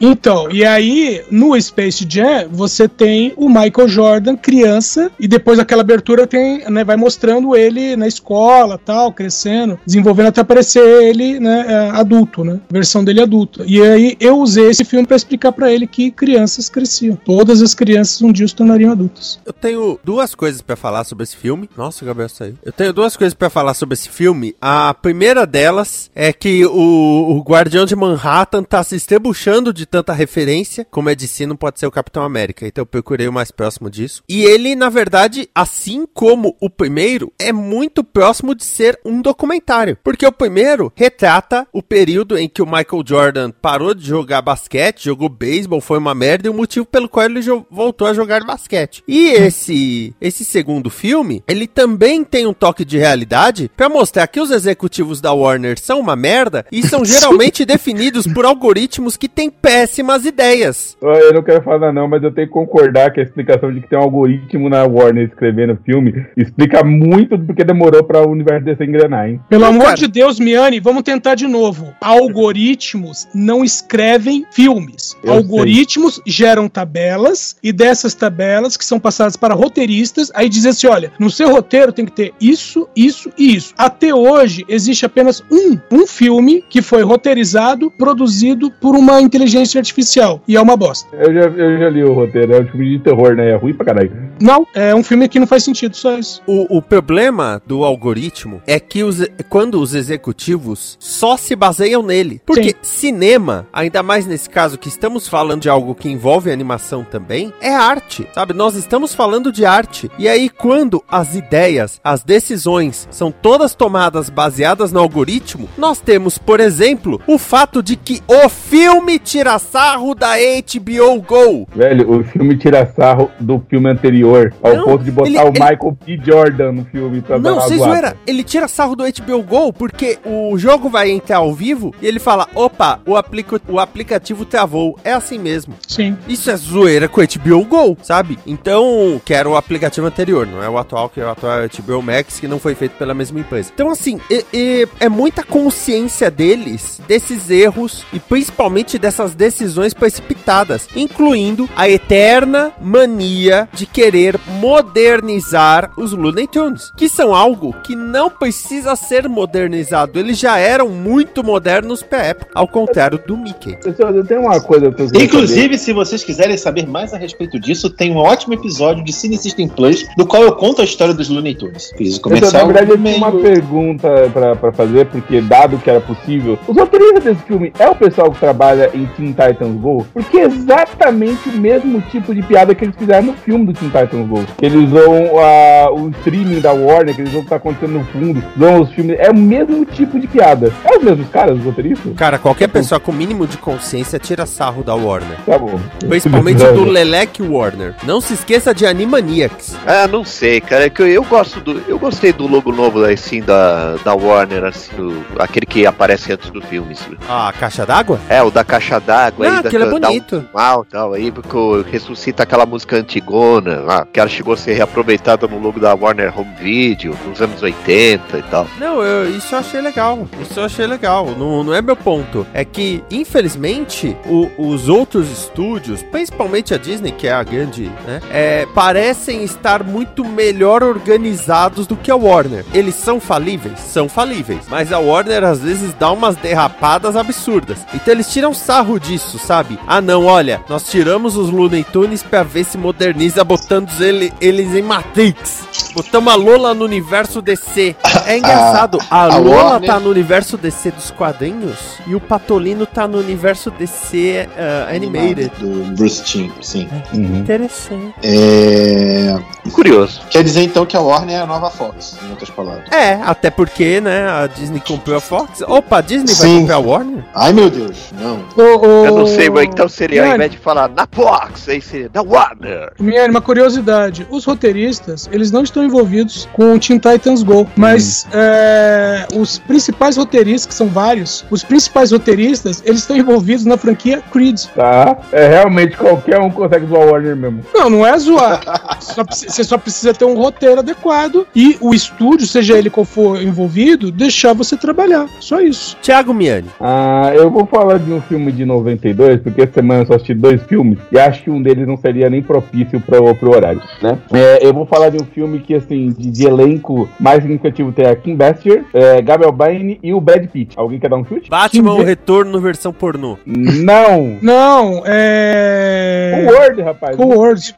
Então, e aí, no Space Jam, você tem o Michael Jordan, criança, e depois aquela abertura tem, né, vai mostrando ele na escola, tal, crescendo, desenvolvendo até aparecer ele, né, é, adulto, né, versão dele adulto. E aí eu usei esse filme pra explicar pra ele que crianças cresciam. Todas as crianças um dia se tornariam adultas. Eu tenho duas coisas pra falar sobre esse filme. Nossa, o Gabriel saiu. Eu tenho duas coisas pra falar sobre esse filme. A primeira delas é que o, o Guardião de Manhattan tá se estrebuchando de tanta referência. Como é de si, não pode ser o Capitão América. Então eu procurei o mais próximo disso. E ele, na verdade, assim como o primeiro, é muito próximo de ser um documentário. Porque o primeiro retrata o período em que o Michael Jordan parou de jogar basquete, jogou beisebol, foi uma merda e o motivo pelo qual ele voltou a jogar basquete. E esse esse segundo filme, ele também tem um toque de realidade pra mostrar que os executivos da Warner são uma merda e são geralmente definidos por algoritmos que têm péssimas ideias. Eu não quero falar não, mas eu tenho que concordar que a explicação de que tem um algoritmo na Warner escrevendo filme explica muito do porque demorou para o universo desse engrenar, hein? Pelo amor de Deus, Miane, vamos tentar de novo. Algoritmos não escrevem filmes. Eu Algoritmos geram tabelas e dessas tabelas que são passadas para roteiristas, aí dizem assim: olha, no seu roteiro tem que ter isso, isso e isso. Até hoje existe apenas um, um filme que foi roteirizado, produzido por uma inteligência artificial e é uma bosta. Eu já, eu já li o roteiro, é um filme de terror, né? É ruim pra caralho. Não, é um filme que não faz sentido, só isso. O, o problema do algoritmo é que os, quando os executivos só se baseiam nele. Porque cinema, ainda mais nesse caso que estamos falando de algo que envolve animação também, é arte, sabe? Nós estamos falando de arte. E aí, quando as ideias, as decisões são todas tomadas baseadas no algoritmo, nós temos, por exemplo, o fato de que o filme tira sarro da HBO Go. Velho, o filme tira sarro do filme anterior, ao Não, ponto de botar ele- o ele- Michael P. Jordan no filme pra Não, zoada. zoeira. Ele tira sarro do HBO Go porque o jogo vai entrar ao vivo e ele fala: opa, o, aplica o aplicativo travou. É assim mesmo. Sim. Isso é zoeira com o HBO Go, sabe? Então, que era o aplicativo anterior, não é o atual, que é o atual é o HBO Max, que não foi feito pela mesma empresa. Então, assim, e- e- é muita consciência deles, desses erros e principalmente dessas decisões precipitadas, incluindo a eterna mania de querer modernizar os Looney Tunes, que são algo que não precisa ser modernizado. Eles já eram muito modernos pra época, ao contrário do Mickey. Eu tenho uma coisa que eu Inclusive, se vocês quiserem saber mais a respeito disso, tem um ótimo episódio de Cine System Plus, do qual eu conto a história dos Looney Tunes. Fiz o Então, na comercial. verdade, eu no tinha uma pergunta pra, pra fazer, porque dado que era pro possível. Os roteiristas desse filme é o pessoal que trabalha em Teen Titans Go, porque é exatamente o mesmo tipo de piada que eles fizeram no filme do Teen Titans Go. Eles usam ah, o streaming da Warner, que eles vão o que tá acontecendo no fundo, usam os filmes. É o mesmo tipo de piada. É os mesmos caras, os roteiristas? Cara, qualquer pessoa com mínimo de consciência tira sarro da Warner. Tá bom. Principalmente do Lelec Warner. Não se esqueça de Animaniacs. Ah, não sei, cara. É que eu, eu gosto do. Eu gostei do logo novo assim da, da Warner, assim, do- aquele que aparece antes do filme. Ah, a caixa d'água? É, o da caixa d'água Ah, aí. da- aquele é bonito. Dá um tal aí, porque ressuscita aquela música antigona, lá, que ela chegou a ser reaproveitada no logo da Warner Home Video, nos anos 80 e tal. Não, eu- isso eu achei legal. Isso eu achei legal. Não, não é meu ponto. É que, infelizmente, o- os outros estúdios, principalmente a Disney, que é a grande, né? é, parecem estar muito melhor organizados do que a Warner. Eles são falíveis? São falíveis. Mas a Warner às vezes dá umas derrapadas absurdas. Então eles tiram sarro disso, sabe? Ah, não, olha, nós tiramos os Looney Tunes pra ver se moderniza botando ele- eles em Matrix. Botamos a Lola no universo DC. É engraçado, a, a Lola Warner- tá no universo DC dos quadrinhos e o Patolino tá no universo DC uh, Animated. Do Bruce Timm, sim. Interessante. É... Curioso. Quer dizer então que a Warner é a nova Fox, em outras palavras. É, até porque, né, a Disney comprou a Fox. Opa, a Disney vai Sim. comprar a Warner? Ai meu Deus, não. Eu não sei, mas então seria, ao invés de falar na Fox, aí seria da Warner. Miane, uma curiosidade. Os roteiristas, eles não estão envolvidos com o Teen Titans Go, mas é, os principais roteiristas, que são vários, os principais roteiristas, eles estão envolvidos na franquia Creed. Tá? É realmente qualquer um consegue zoar o Warner mesmo. Não, não é zoar. Só Você só precisa ter um roteiro adequado e o estúdio, seja ele qual for envolvido, deixar você trabalhar. Só isso. Thiago Miani. Ah, eu vou falar de um filme de 92, porque essa semana eu só assisti dois filmes e acho que um deles não seria nem propício pro, pro horário, né? É, eu vou falar de um filme que, assim, de, de elenco mais significativo tem a Kim Basinger, é, Gabriel Byrne e o Brad Pitt. Alguém quer dar um chute? Batman, o retorno versão pornô. Não! Não, é. O Word, rapaz. Com Word.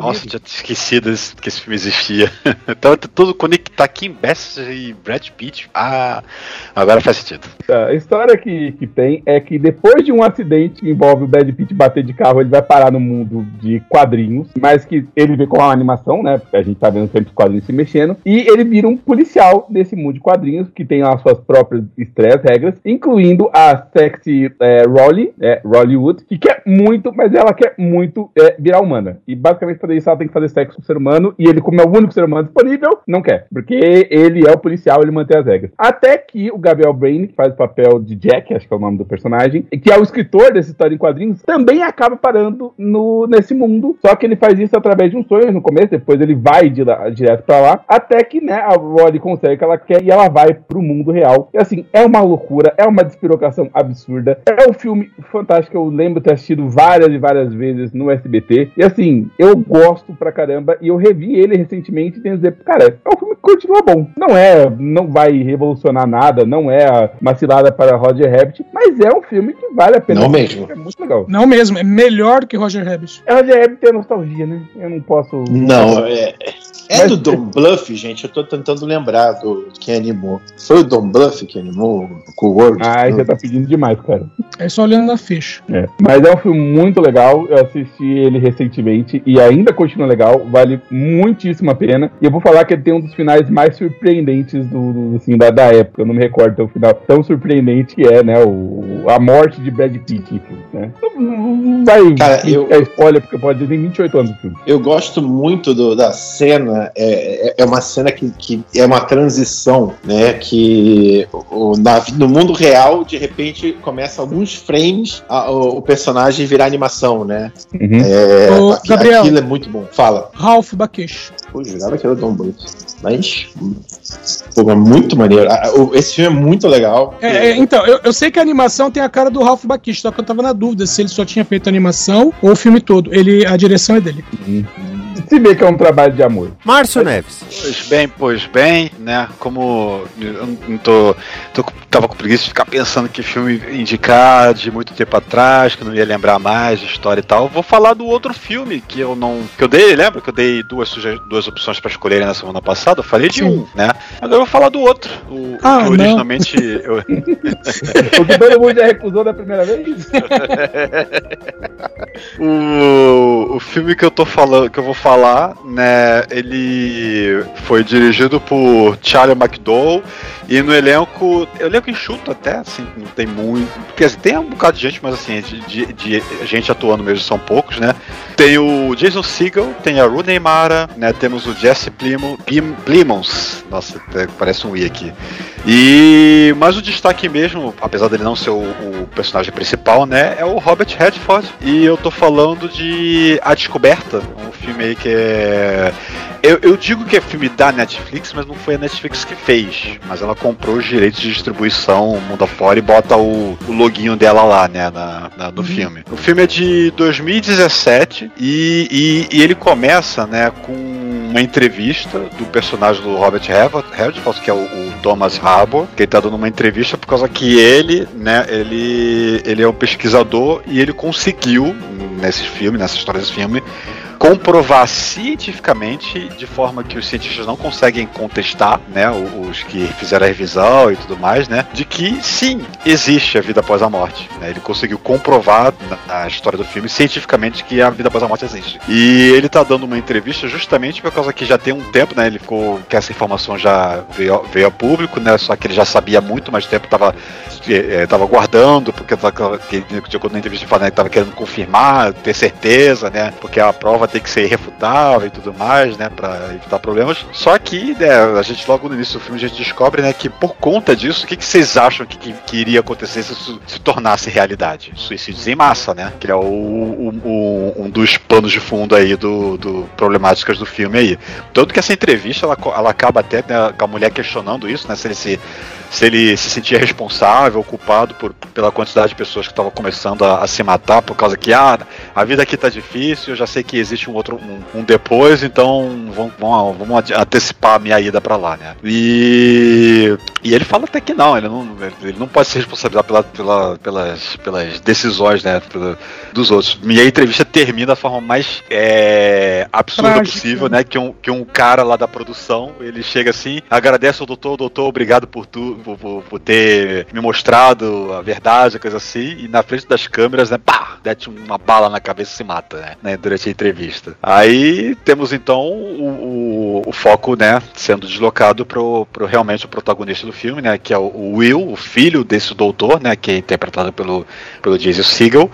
Nossa, tinha esquecido esse- que esse filme existia. então tá tudo conectado aqui em Best e Brad Pitt. Ah, agora faz sentido. A história que, que tem é que depois de um acidente que envolve o Brad Pitt bater de carro, ele vai parar no mundo de quadrinhos, mas que ele vê com a animação, né? Porque a gente tá vendo sempre os quadrinhos se mexendo, e ele vira um policial desse mundo de quadrinhos, que tem as suas próprias estreias, regras, incluindo a sexy é, Rolly, é, que quer muito, mas ela quer muito é, virar humana. E basicamente pra isso ela tem que fazer sexo com o ser humano, e ele, como é o único ser humano disponível, não quer. Porque ele é o policial, ele mantém as regras. Até que o Gabriel Brain, que faz o papel de Jack, acho que é o nome do personagem, que é o escritor dessa história em quadrinhos, também acaba parando no, nesse mundo. Só que ele faz isso através de um sonho no começo, depois ele vai de lá- direto pra lá, até que, né, a Rolly consegue o que ela quer e ela vai pro mundo real. E assim, é uma loucura, é uma despirocação absurda. É um filme fantástico, eu lembro ter assistido várias e várias vezes no SBT. E assim, eu gosto pra caramba e eu revi ele recentemente e tenho que dizer, cara, é um filme que continua bom. Não é, não vai revolucionar nada, não é uma cilada para Roger Rabbit, mas é um filme que vale a pena. Não mesmo. É muito legal. Não mesmo, é melhor que Roger Rabbit. É Roger Rabbit tem nostalgia, né? Eu não posso. Não, é. É do Don Bluff, gente. Eu tô tentando lembrar do quem animou. Foi o Don Bluff que animou com o Word? Ah, você tá pedindo demais, cara. É só olhando na ficha. É. Mas é um filme muito legal. Eu assisti ele recentemente e ainda continua legal. Vale muitíssimo a pena. E eu vou falar que ele tem um dos finais mais surpreendentes do, do- assim, da, da época. Eu não me recordo até o final tão surpreendente que é, né? O, a morte de Brad Pitt, enfim, né? Não, não vai Cara, eu- é spoiler, porque pode ter 28 anos o filme. Eu gosto muito do- da cena. É, é- é uma cena que, que é uma transição, né? Que o, na- no mundo real, de repente, começa alguns frames a- o, o personagem virar animação, né? É, Ô, aqui- Gabriel. Aquilo é muito bom. Fala. Ralph Baquesh. Pô, jurava que era o Don Bluth. Mas. Pô, é muito maneiro. Esse filme é muito legal. É, é, então, eu, eu sei que a animação tem a cara do Ralph Bakshi, só que eu tava na dúvida se ele só tinha feito a animação ou o filme todo. Ele, a direção é dele. Se vê que é um trabalho de amor. Márcio Neves. Pois bem, pois bem, né? Como eu não tô, tô, tava com preguiça de ficar pensando que filme indicar de muito tempo atrás, que eu não ia lembrar mais de história e tal, vou falar do outro filme que eu não. que eu dei, lembra que eu dei duas, duas opções pra escolherem na semana passada? Eu falei de Sim. um, né? Agora eu vou falar do outro. O, o Ah, que não. originalmente. eu- O que todo mundo já recusou da primeira vez? O, o filme que eu tô falando, que eu vou falar, né, ele foi dirigido por Charlie McDowell e no elenco, elenco enxuto até, assim, não tem muito, porque assim, tem um bocado de gente, mas assim, de, de- de gente atuando mesmo são poucos, né? Tem o Jason Segel, tem a Rooney Mara, né, temos o Jesse Plimo, Plim, Plimons, nossa, parece um i aqui. E mas o destaque mesmo, apesar dele não ser o, o personagem principal, né, é o Robert Redford. E eu tô falando de A Descoberta, um filme aí que é eu, eu digo que é filme da Netflix, mas não foi a Netflix que fez. Mas ela comprou os direitos de distribuição mundo afora e bota o, o loginho dela lá, né, na, na- no filme. O filme é de 2017 e, e, e ele começa, né, com uma entrevista do personagem do Robert Redford, Redford, que é o, o Thomas Harbour, que ele tá dando uma entrevista por causa que ele, né, ele, ele é um pesquisador e ele conseguiu, nesse filme, nessa história desse filme, comprovar cientificamente, de forma que os cientistas não conseguem contestar, né, os que fizeram a revisão e tudo mais, né, de que sim, existe a vida após a morte. né, ele conseguiu comprovar na, história do filme cientificamente que a vida após a morte existe. E ele tá dando uma entrevista justamente por causa que já tem um tempo, né, ele ficou que essa informação já veio, veio a público, né, só que ele já sabia muito mais tempo, tava eh, eh, tava guardando, porque tava, que, acordo na entrevista falando, né, que tava querendo confirmar, ter certeza, né? Porque a prova tem que ser irrefutável e tudo mais, né? Pra evitar problemas. Só que, né, a gente logo no início do filme a gente descobre, né, que por conta disso, o que, que vocês acham que, que, que iria acontecer se isso se tornasse realidade? Suicídios em massa, né? Que é o, o- um dos panos de fundo aí do, do problemáticas do filme aí. Tanto que essa entrevista ela, ela acaba até né, com a mulher questionando isso, né? Se ele se se ele se sentia responsável, culpado por, pela quantidade de pessoas que estavam começando a, a se matar por causa que ah, a vida aqui tá difícil, eu já sei que existe um outro um, um depois, então vamos, vamos, vamos antecipar a minha ida pra lá, né? E, e ele fala até que não, ele não, ele não pode se responsabilizar pela, pela- pelas, pelas decisões, né, dos outros. E a entrevista termina da forma mais é, absurda Trágica. possível, né? Que um, que um cara lá da produção, ele chega assim, agradece ao doutor, doutor, obrigado por tu, por, por- por ter me mostrado a verdade, coisa assim, e na frente das câmeras, né, pá, dete uma bala na cabeça e se mata, né, né, durante a entrevista. Aí temos então o, o- o foco, né, sendo deslocado pro, pro realmente o protagonista do filme, né, que é o, Will, o filho desse doutor, né, que é interpretado pelo, pelo Jason Segel,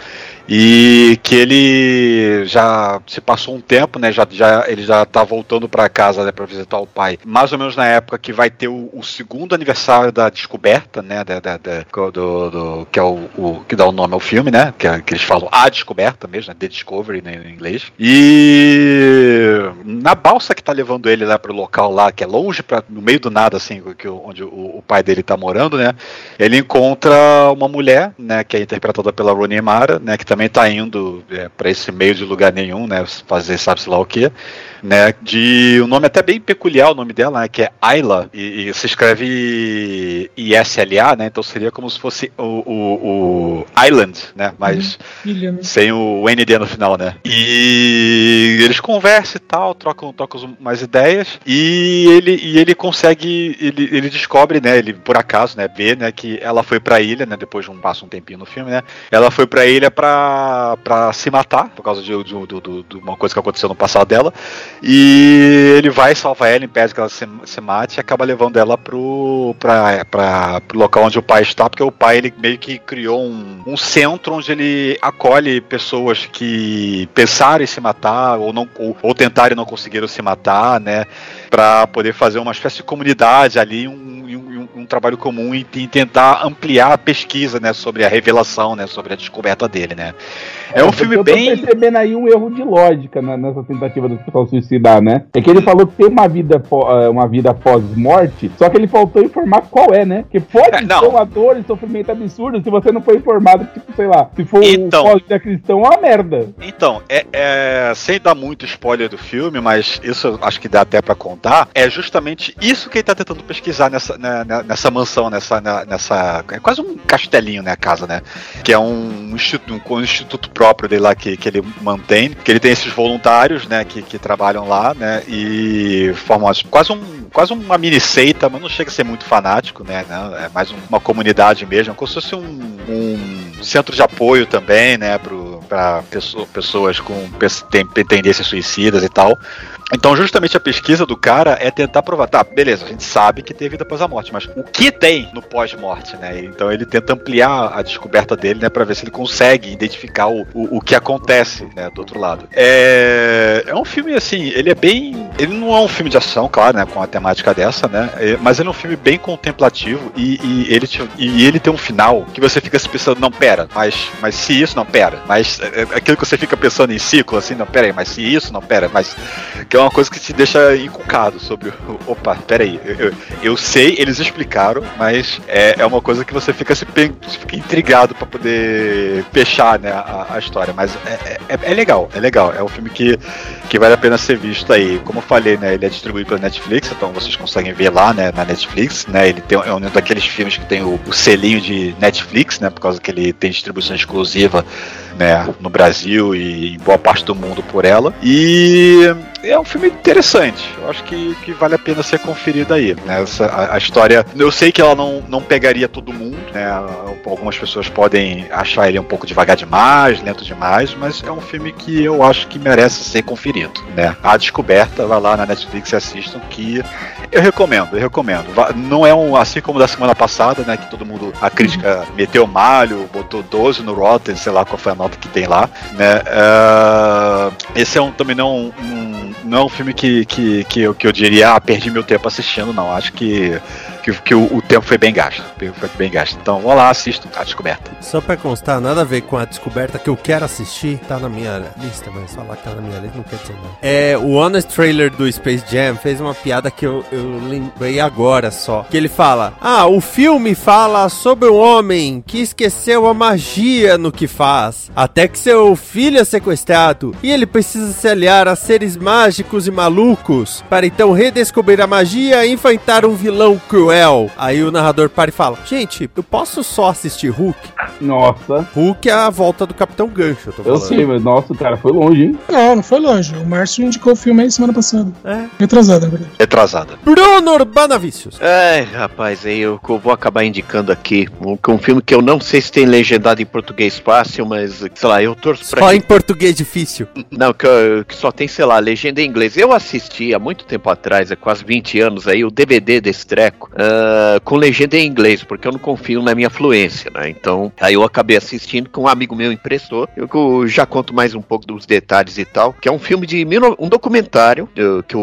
e que ele já se passou um tempo, né? Já, já ele já tá voltando para casa, né, para visitar o pai. Mais ou menos na época que vai ter o, o segundo aniversário da descoberta, né? Da, da- da- do, do- que é o, o- que dá o nome ao filme, né? Que, é- que eles falam a descoberta mesmo, né? The Discovery né, em inglês. E na balsa que tá levando ele lá pro local lá, que é longe, pra, no meio do nada, assim, que, o- onde o, o pai dele tá morando, né? Ele encontra uma mulher, né, que é interpretada pela Rooney Mara, né, que também tá indo é, para esse meio de lugar nenhum, né, fazer sabe-se lá o que, né, de um nome até bem peculiar o nome dela, né, que é Ayla, e, e se escreve ISLA, né, então seria como se fosse o, o, o Island, né, mas né? sem o ND no final, né? E eles conversam e tal, trocam, trocam umas ideias e ele, e ele consegue, ele, ele descobre, né? Ele por acaso, né? Vê, né? Que ela foi pra ilha, né? Depois de um passo um tempinho no filme, né? Ela foi pra ilha pra, pra se matar por causa de, de- de- de uma coisa que aconteceu no passado dela e ele vai salvar ela, impede que ela se, se mate e acaba levando ela pro, pra, pra, pro local onde o pai está, porque o pai ele meio que criou um, um centro onde ele acolhe pessoas que pensaram em se matar ou não ou, ou tentaram e não conseguiram se matar, né? Para poder fazer uma espécie de comunidade ali, um, um, um trabalho comum e, e, tentar ampliar a pesquisa, né, sobre a revelação, né, sobre a descoberta dele, né. É, um filme eu bem. Eu tô percebendo aí um erro de lógica na, nessa tentativa do pessoal suicidar, né? É que ele falou que tem uma vida, uma vida pós-morte, só que ele faltou informar qual é, né? Porque pode É, não. ser uma dor e sofrimento absurdo se você não foi informado, tipo, sei lá, se for Então. um pós-vida cristão, é uma merda. Então, é, é- sem dar muito spoiler do filme, mas isso acho que dá até pra contar, é justamente isso que ele tá tentando pesquisar nessa, né, né, nessa mansão, nessa, na- nessa. É quase um castelinho, né, a casa, né? Que é um instituto, um instituto próprio dele lá que, que ele mantém, que ele tem esses voluntários, né, que, que trabalham lá, né? E formam as- quase um. Quase uma mini seita, mas não chega a ser muito fanático, né? é mais um- uma comunidade mesmo, como se fosse um, um centro de apoio também, né? Para pessoas com tendências suicidas e tal. Então, justamente a pesquisa do cara é tentar provar, tá, beleza, a gente sabe que tem vida após a morte, mas o que tem no pós-morte, né? Então ele tenta ampliar a descoberta dele, né, para ver se ele consegue identificar o, o, o que acontece, né, do outro lado. É, é um filme assim, ele é bem, ele não é um filme de ação, claro, né, com a temática dessa, né? É, mas ele é um filme bem contemplativo e, e ele te- e ele tem um final que você fica se pensando, não, pera, mas, mas se isso, não, pera, mas é, é aquilo que você fica pensando em ciclo, assim, não, pera aí, mas se isso, não, pera, mas que é uma coisa que te deixa encucado sobre. Opa, peraí. Eu, eu, eu sei, eles explicaram, mas é, é uma coisa que você fica se fica intrigado pra poder fechar né, a, a história. Mas é, é, é legal, é legal. É um filme que, que vale a pena ser visto aí. Como eu falei, né? Ele é distribuído pela Netflix, então vocês conseguem ver lá né, na Netflix, né? Ele tem, é um daqueles filmes que tem o, o selinho de Netflix, né? Por causa que ele tem distribuição exclusiva né, no Brasil e em boa parte do mundo por ela. E é um filme interessante. Eu acho que, que vale a pena ser conferido aí. Né? Essa, a, a história. Eu sei que ela não, não pegaria todo mundo, né? Algumas pessoas podem achar ele um pouco devagar demais, lento demais, mas é um filme que eu acho que merece ser conferido. Né? A descoberta, vai lá na Netflix e assistam, que eu recomendo, eu recomendo. Não é um assim como da semana passada, né? Que todo mundo, a crítica meteu malho, botou 12 no Rotten, sei lá qual foi a nota que tem lá, né? Ah, esse é um também não um, não é um filme que, que, que, eu, que eu diria, ah, perdi meu tempo assistindo, não. Acho que, que, que o, o tempo foi bem gasto. Foi bem gasto. Então vamos lá, assistam a descoberta. Só pra constar, nada a ver com a descoberta que eu quero assistir, tá na minha lista, mas falar que tá na minha lista não quer dizer nada. É, o Honest Trailer do Space Jam fez uma piada que eu, eu lembrei agora só. Que ele fala: Ah, o filme fala sobre um homem que esqueceu a magia no que faz, até que seu filho é sequestrado e ele precisa se aliar a seres mágicos e malucos para então redescobrir a magia e enfrentar um vilão cruel. Aí o narrador para e fala: Gente, eu posso só assistir Hulk? Nossa. Hulk é a volta do Capitão Gancho, eu tô Eu falando. sei, mas nossa, o cara foi longe, hein? Não, não foi longe. O Márcio indicou o filme aí semana passada. É. Retrasada, na verdade. Retrasada. Bruno Urbanavícios. Ai, rapaz, aí eu vou acabar indicando aqui um, um filme que eu não sei se tem legendado em português fácil, mas sei lá, eu torço pra Só que- em português difícil. Não, que, eu- que só tem, sei lá, legenda em inglês. Eu assisti há muito tempo atrás, há quase 20 anos aí, o DVD desse treco, ah, com legenda em inglês, porque eu não confio na minha fluência, né? Então, aí eu acabei assistindo que um amigo meu emprestou. Eu, eu já conto mais um pouco dos detalhes e tal, que é um filme de um documentário, eu- que eu,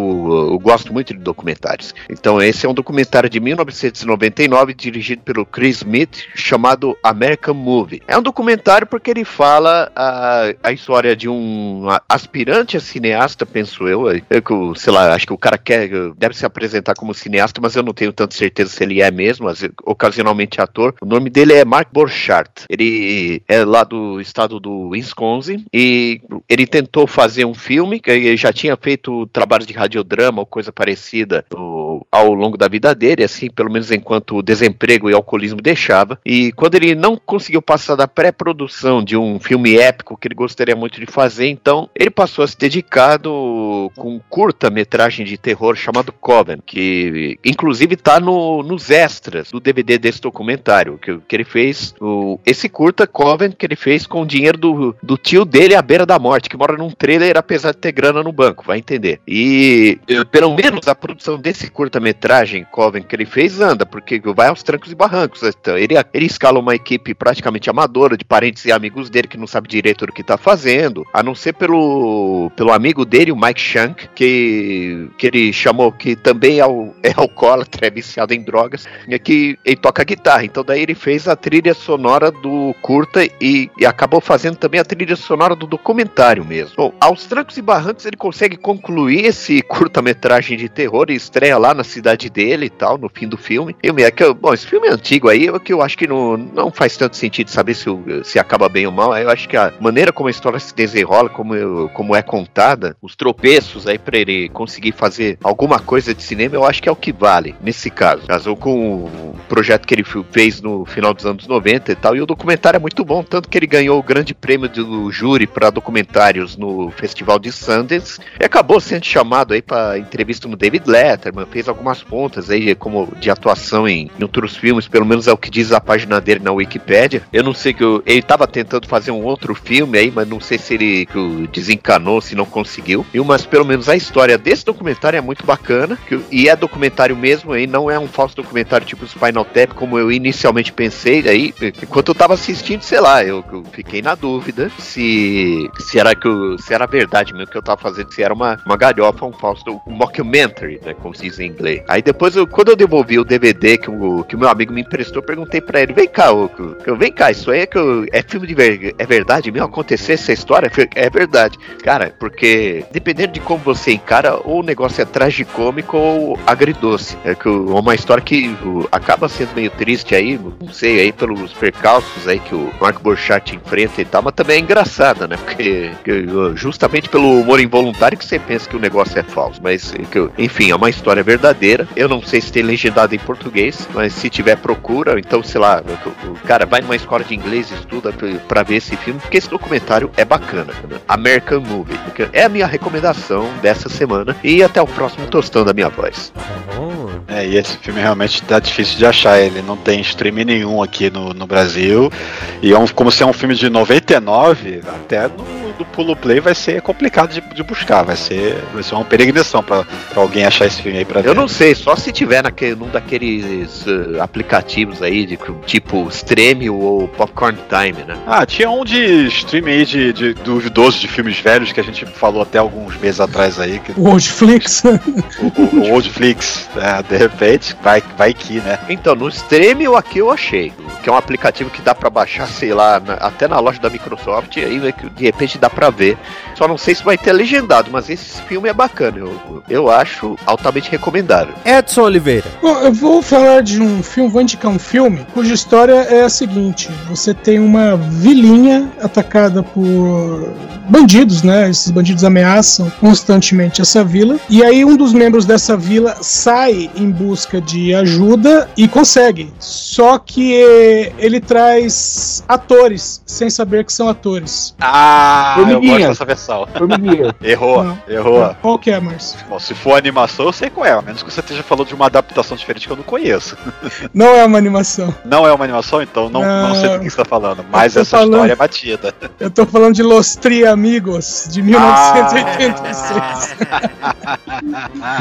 eu gosto muito de documentários. Então, esse é um documentário de 1999, dirigido pelo Chris Smith, chamado American Movie. É um documentário porque ele fala a, a história de um aspirante a cineasta, penso eu. eu que o- sei lá, acho que o cara quer, deve se apresentar como cineasta, mas eu não tenho tanta certeza se ele é mesmo, vezes, ocasionalmente ator. O nome dele é Mark Borchardt. Ele é lá do estado do Wisconsin e ele tentou fazer um filme, que ele já tinha feito trabalhos de radiodrama ou coisa parecida no- ao longo da vida dele, assim, pelo menos enquanto o desemprego e o alcoolismo deixava. E quando ele não conseguiu passar da pré-produção de um filme épico que ele gostaria muito de fazer, então ele passou a se dedicar do- com curta-metragem de terror chamado Coven, que inclusive tá no, nos extras do DVD desse documentário, que, que ele fez o, esse curta Coven que ele fez com o dinheiro do, do tio dele à beira da morte, que mora num trailer apesar de ter grana no banco, vai entender. E pelo menos a produção desse curta-metragem Coven que ele fez anda, porque vai aos trancos e barrancos. Então, ele, ele escala uma equipe praticamente amadora de parentes e amigos dele que não sabe direito do que tá fazendo, a não ser pelo, pelo amigo dele, o Mike Shank, que, que ele chamou que também é, o, é alcoólatra, é viciado em drogas, que ele toca guitarra. Então daí ele fez a trilha sonora do curta e, e acabou fazendo também a trilha sonora do documentário mesmo. Bom, aos trancos e barrancos ele consegue concluir esse curta-metragem de terror e estreia lá na cidade dele e tal, no fim do filme. Eu, é que eu, bom, esse filme é antigo aí, é que eu acho que não, não faz tanto sentido saber se, se acaba bem ou mal. Eu acho que a maneira como a história se desenrola, como, como é contada, os tropeços aí pra ele conseguir fazer alguma coisa de cinema, eu acho que é o que vale nesse caso. Casou com o projeto que ele fez no final dos anos 90 e tal, e o documentário é muito bom, tanto que ele ganhou o grande prêmio do júri para documentários no Festival de Sundance e acabou sendo chamado aí para entrevista no David Letterman, fez algumas pontas aí como de atuação em, em outros filmes, pelo menos é o que diz a página dele na Wikipédia. Eu não sei que eu- ele estava tentando fazer um outro filme aí, mas não sei se ele desencanou, se não conseguiu. E mas pelo menos a história desse documentário é muito bacana, que, e é documentário mesmo aí, não é um falso documentário tipo Spinal Tap como eu inicialmente pensei, aí enquanto eu tava assistindo, sei lá, eu, eu fiquei na dúvida se se era que eu- se era verdade mesmo que eu tava fazendo, se era uma, uma galhofa, um falso um mockumentary, né, como se diz em inglês. Aí depois, eu, quando eu devolvi o DVD que o, que o meu amigo me emprestou, perguntei pra ele, vem cá, ô, que vem cá, isso aí é que eu- é filme de ver, é verdade mesmo? Aconteceu essa história? É verdade. Cara, porque dependendo de como você encara, ou o negócio é tragicômico ou agridoce. É que o- uma história que acaba sendo meio triste aí, não sei, aí pelos percalços aí que o Marco Borchardt enfrenta e tal, mas também é engraçada, né? Porque que, justamente pelo humor involuntário que você pensa que o negócio é falso. Mas, que, enfim, é uma história verdadeira. Eu não sei se tem legendado em português, mas se tiver, procura. Então, sei lá, o, cara vai numa escola de inglês e estuda pra, pra ver esse filme, porque esse documentário é bacana. né? American Movie. É a minha recomendação dessa semana. E até o próximo tostão da minha voz. É, e esse filme realmente tá difícil de achar. Ele não tem streaming nenhum aqui no, no Brasil. E é um, como se é um filme de 99, até no do Pulo Play vai ser complicado de, de buscar. Vai ser, vai ser uma peregrinação pra alguém achar esse filme aí pra ver. Eu não sei, só se tiver naquele, num daqueles uh, aplicativos aí, de, tipo Stremio ou Popcorn Time, né? Ah, tinha um de streaming aí de, de duvidoso de filmes velhos que a gente falou até alguns meses atrás aí. Que, O Oldflix. o, o Oldflix, é, de repente, vai, vai que, né? Então, no Stremio aqui eu achei, que é um aplicativo que dá pra baixar, sei lá, na- até na loja da Microsoft, e aí que de repente dá pra ver. Só não sei se vai ter legendado, mas esse filme é bacana, eu, eu acho altamente recomendável. Edson Oliveira. Bom, eu vou falar de um filme, vou indicar um filme cuja história é a seguinte: você tem uma vilinha atacada por bandidos, né? Esses bandidos ameaçam constantemente essa vila. E aí um dos membros dessa vila sai em busca de ajuda e consegue. Só que ele traz atores sem saber que são atores. Ah, eu gosto dessa versão. Formiguinha. Errou, Não. errou. Qual que é, Márcio? Bom, se for animação, eu sei qual é, a menos que você esteja falando de uma adaptação diferente que eu não conheço. Não é uma animação. Não é uma animação, então não, não, Não. sei do que você está falando, mas essa falando- história é batida. Eu tô falando de Los Triamigos, de 1986.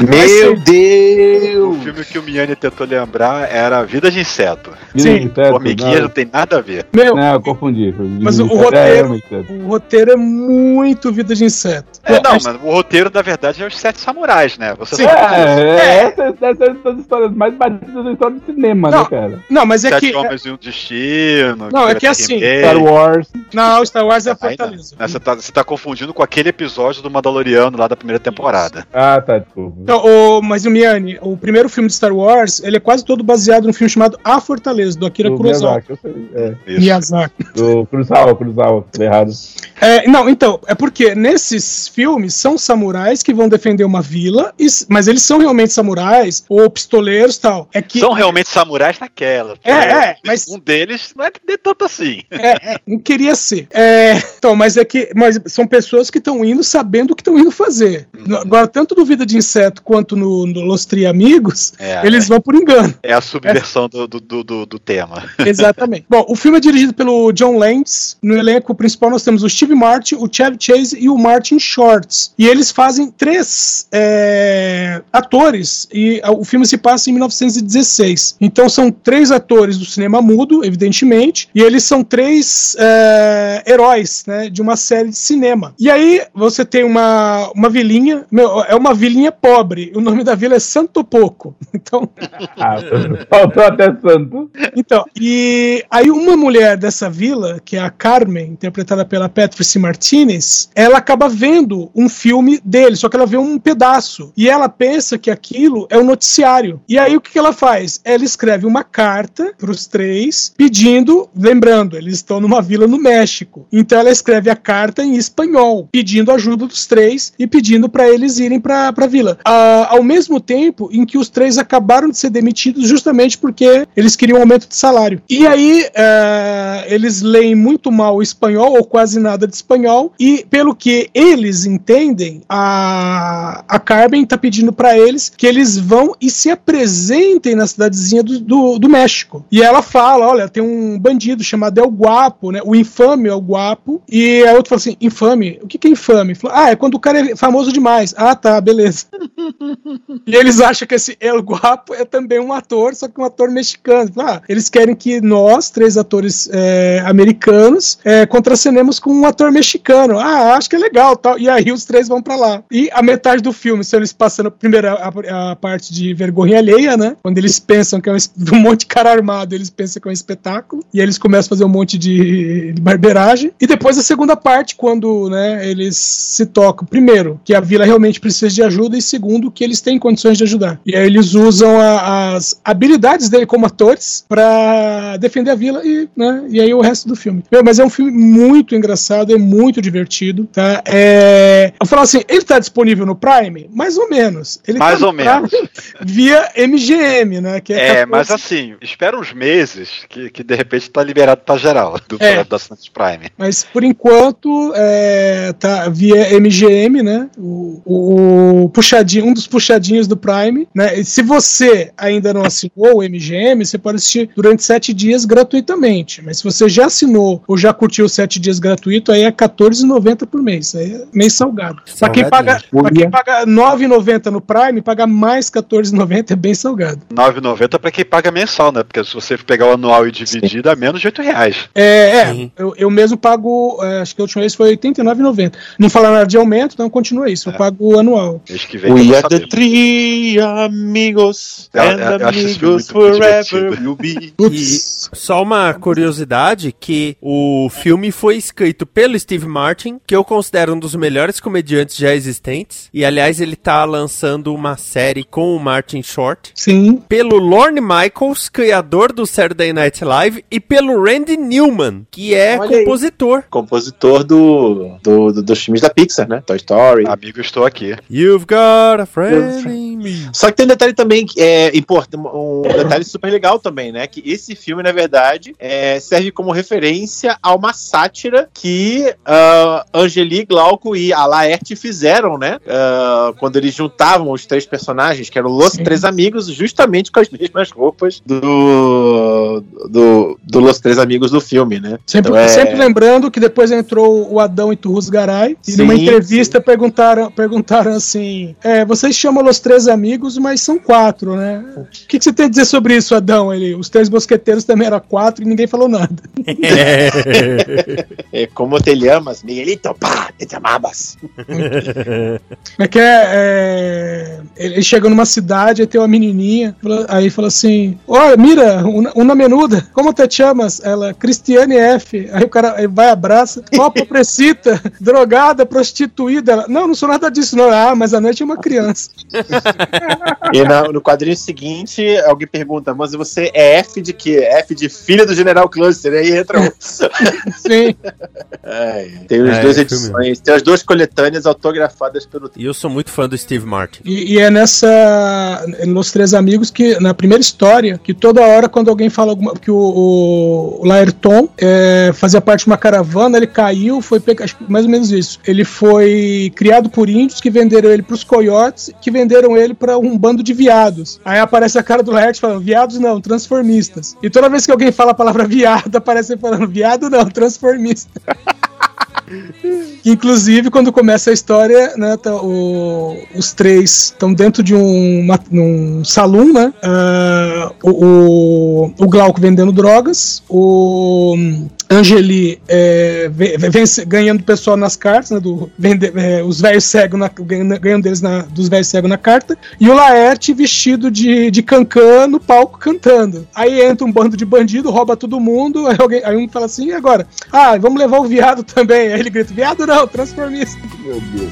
Meu Deus! O filme que o Miane tentou lembrar era Vida de Inseto. De Inseto, Formiguinha não. Não tem nada a ver. Meu, Não, eu confundi. Mas o, É, roteiro, realmente, o roteiro é muito vida de inseto. É, não, mas- o roteiro, na verdade, é os Sete Samurais, né? Você Sim. sabe É, disso. é, essa, essa é uma das histórias mais batidas da história do cinema, Não, né, cara? Não, mas é Sete que. Homens e um Destino. Não, é que assim, remake. Star Wars. Não, Star Wars é a não. Fortaleza. Né, Você tá, você tá confundindo com aquele episódio do Mandaloriano lá da primeira temporada. Ah, tá, desculpa. Então, o, mas o Miane, o primeiro filme de Star Wars, ele é quase todo baseado num filme chamado A Fortaleza, do Akira Do Kurosawa. Miyazaki, sei. É. Miyazaki. Do Kurosawa, Kurosawa, errado. É, não, então, é porque nesses filmes são samurais que vão defender uma vila, e mas eles são realmente samurais ou pistoleiros e tal. É que São realmente samurais naquela. É, é, mas- Um deles não é de tanto assim. É, é, não queria ser. É, então, mas é que mas são pessoas que estão indo sabendo o que estão indo fazer. No- Agora, tanto no Vida de Inseto quanto no, no Los Triamigos, amigos, É, eles vão por engano. É a subversão do, do, do, do- do tema. Exatamente. Bom, o filme é dirigido pelo John Landis. No elenco principal nós temos o Steve Martin, o Chevy Chase e o Martin Shorts. E eles fazem três é, atores e o filme se passa em 1916. Então são três atores do cinema mudo, evidentemente, e eles são três é, heróis, né, de uma série de cinema. E aí você tem uma, uma vilinha, meu, é uma vilinha pobre. O nome da vila é Santo Poco. Então Ah, faltou até santo. então, e aí uma mulher dessa vila, que é a Carmen, interpretada pela Patrice Martinez, ela acaba vendo um filme dele, só que ela vê um pedaço. E ela pensa que aquilo é o noticiário. E aí o que, que ela faz? Ela escreve uma carta para os três, pedindo, lembrando, eles estão numa vila no México. Então ela escreve a carta em espanhol, pedindo ajuda dos três e pedindo para eles irem para a vila. Ah, ao mesmo tempo em que os três acabaram de ser demitidos justamente porque eles queriam um aumento de salário. E aí eh, eles leem muito mal o espanhol ou quase nada de espanhol e pelo que eles entendem, a, a Carmen tá pedindo para eles que eles vão e se apresentem na cidadezinha do, do, do México. E ela fala, olha, tem um bandido chamado El Guapo, né? O infame El Guapo. E a outra fala assim, infame? O que, que é infame? Fala, ah, é quando o cara é famoso demais. Ah, tá, beleza. E eles acham que esse El Guapo é também um ator, só que um ator mexicano. Ah, eles querem que nós, três atores é, americanos, é, contracenemos com um ator mexicano. Ah, acho que é legal. tal. E aí os três vão pra lá. E a metade do filme são eles passando primeiro a, a parte de vergonha alheia, né? Quando eles pensam que é um, um monte de cara armado, eles pensam que é um espetáculo. E aí eles começam a fazer um monte de, de barbeiragem. E depois a segunda parte, quando né, eles se tocam, primeiro, que a vila realmente precisa de ajuda, e segundo, que eles têm condições de ajudar. E aí eles usam a- as habilidades dele como atores pra defender a vila e, né, e aí o resto do filme. Meu, mas é um filme muito engraçado, é muito divertido, tá? É... Eu falo assim, ele tá disponível no Prime? Mais ou menos. Ele Mais tá ou menos. Via MGM, né? Que É, 14 mas assim, espera uns meses que, que de repente tá liberado pra geral do, É. da Santos Prime. Mas por enquanto é, tá via MGM, né? O, o- o puxadinho, um dos puxadinhos do Prime, né? E se você ainda não assinou o MGM, você pode assistir durante sete dias gratuitamente. Mas se você já assinou ou já curtiu os sete dias gratuito, aí é R$14,90 por mês. Aí é meio salgado. Pra quem paga, pra quem paga R$9,90 no Prime, paga mais R$14,90 é bem salgado. 9,90 pra quem paga mensal, né? Porque se você pegar o anual e dividir, dá menos de 8 reais. É, é eu, eu mesmo pago, é, acho que a última vez foi R$ 89,90. Não falaram nada de aumento, então continua isso. Eu pago anual. Mês que vem We are the three amigos, and eu- eu amigos forever will be. E só uma curiosidade que o filme foi escrito pelo Steve Martin, que eu considero um dos melhores comediantes já existentes. E aliás, ele tá lançando uma série com o Martin Short. Sim. Pelo Lorne Michaels, criador do Saturday Night Live, e pelo Randy Newman, que é Olha aí. compositor. Compositor do, do, do- dos filmes da Pixar, né? Toy Story. Amigo, estou aqui. You've got a friend Só que tem um detalhe também que é importante, um detalhe super legal também, né? Que esse filme, na verdade, é, serve como referência a uma sátira que ah, Angeli, Glauco e a Laerte fizeram, né? Ah, quando eles juntavam os três personagens, que eram os três amigos, justamente com as mesmas roupas do, do, do Los Três Amigos do filme, né? Sempre, Então é- sempre lembrando que depois entrou o Adão e Turrus Garay, e Sim, numa entrevista perguntaram, perguntaram assim: é, vocês chamam os três amigos, mas são quatro, né? O que, que você tem a dizer sobre isso, Adão? Ele, os três mosqueteiros também eram quatro e ninguém falou nada. É, como te llamas, Miguelito, pá, te chamabas. Como é que é? é, Ele chega numa cidade, aí tem uma menininha, aí fala assim: Olha, mira, uma, uma menuda, como te chamas? Ela, Cristiane F. Aí o cara aí vai, abraça, ó, pobrecita, drogada, prostituída. Ela, não, não sou nada disso, não. Ah, mas a noite é uma criança. E na- no quadrinho seguinte, alguém pergunta, mas você é F de quê? F de filha do General Cluster. Aí entra um. Sim. É, tem as É, duas edições, tem as duas coletâneas autografadas pelo. E eu sou muito fã do Steve Martin. E, e é nessa. Nos Três Amigos que, na primeira história, que toda hora, quando alguém fala alguma. que o, o, o Laerton é, fazia parte de uma caravana, ele caiu, foi pe- acho que mais ou menos isso. Ele foi criado por índios que venderam ele pros coiotes, que venderam ele pra um bando de viados. Aí aparece a cara do Laerte falando, viados não, transformistas. E toda vez que alguém fala a palavra viado, aparece ele falando, viado não, transformista. Inclusive, quando começa a história, né, tá, o- os três estão dentro de um, uma- num salão, né? ah, o, o, o Glauco vendendo drogas, o Angeli é, ve- vence- ganhando pessoal nas cartas, né? Do, vende- é, os velhos cegos ganhando, ganhando deles na, dos velhos cegos na carta, e o Laerte vestido de, de cancã no palco cantando. Aí entra um bando de bandido, rouba todo mundo, aí, alguém, aí um fala assim, e agora? Ah, vamos levar o viado também. Aí ele grita, viado não, transformista. Meu Deus.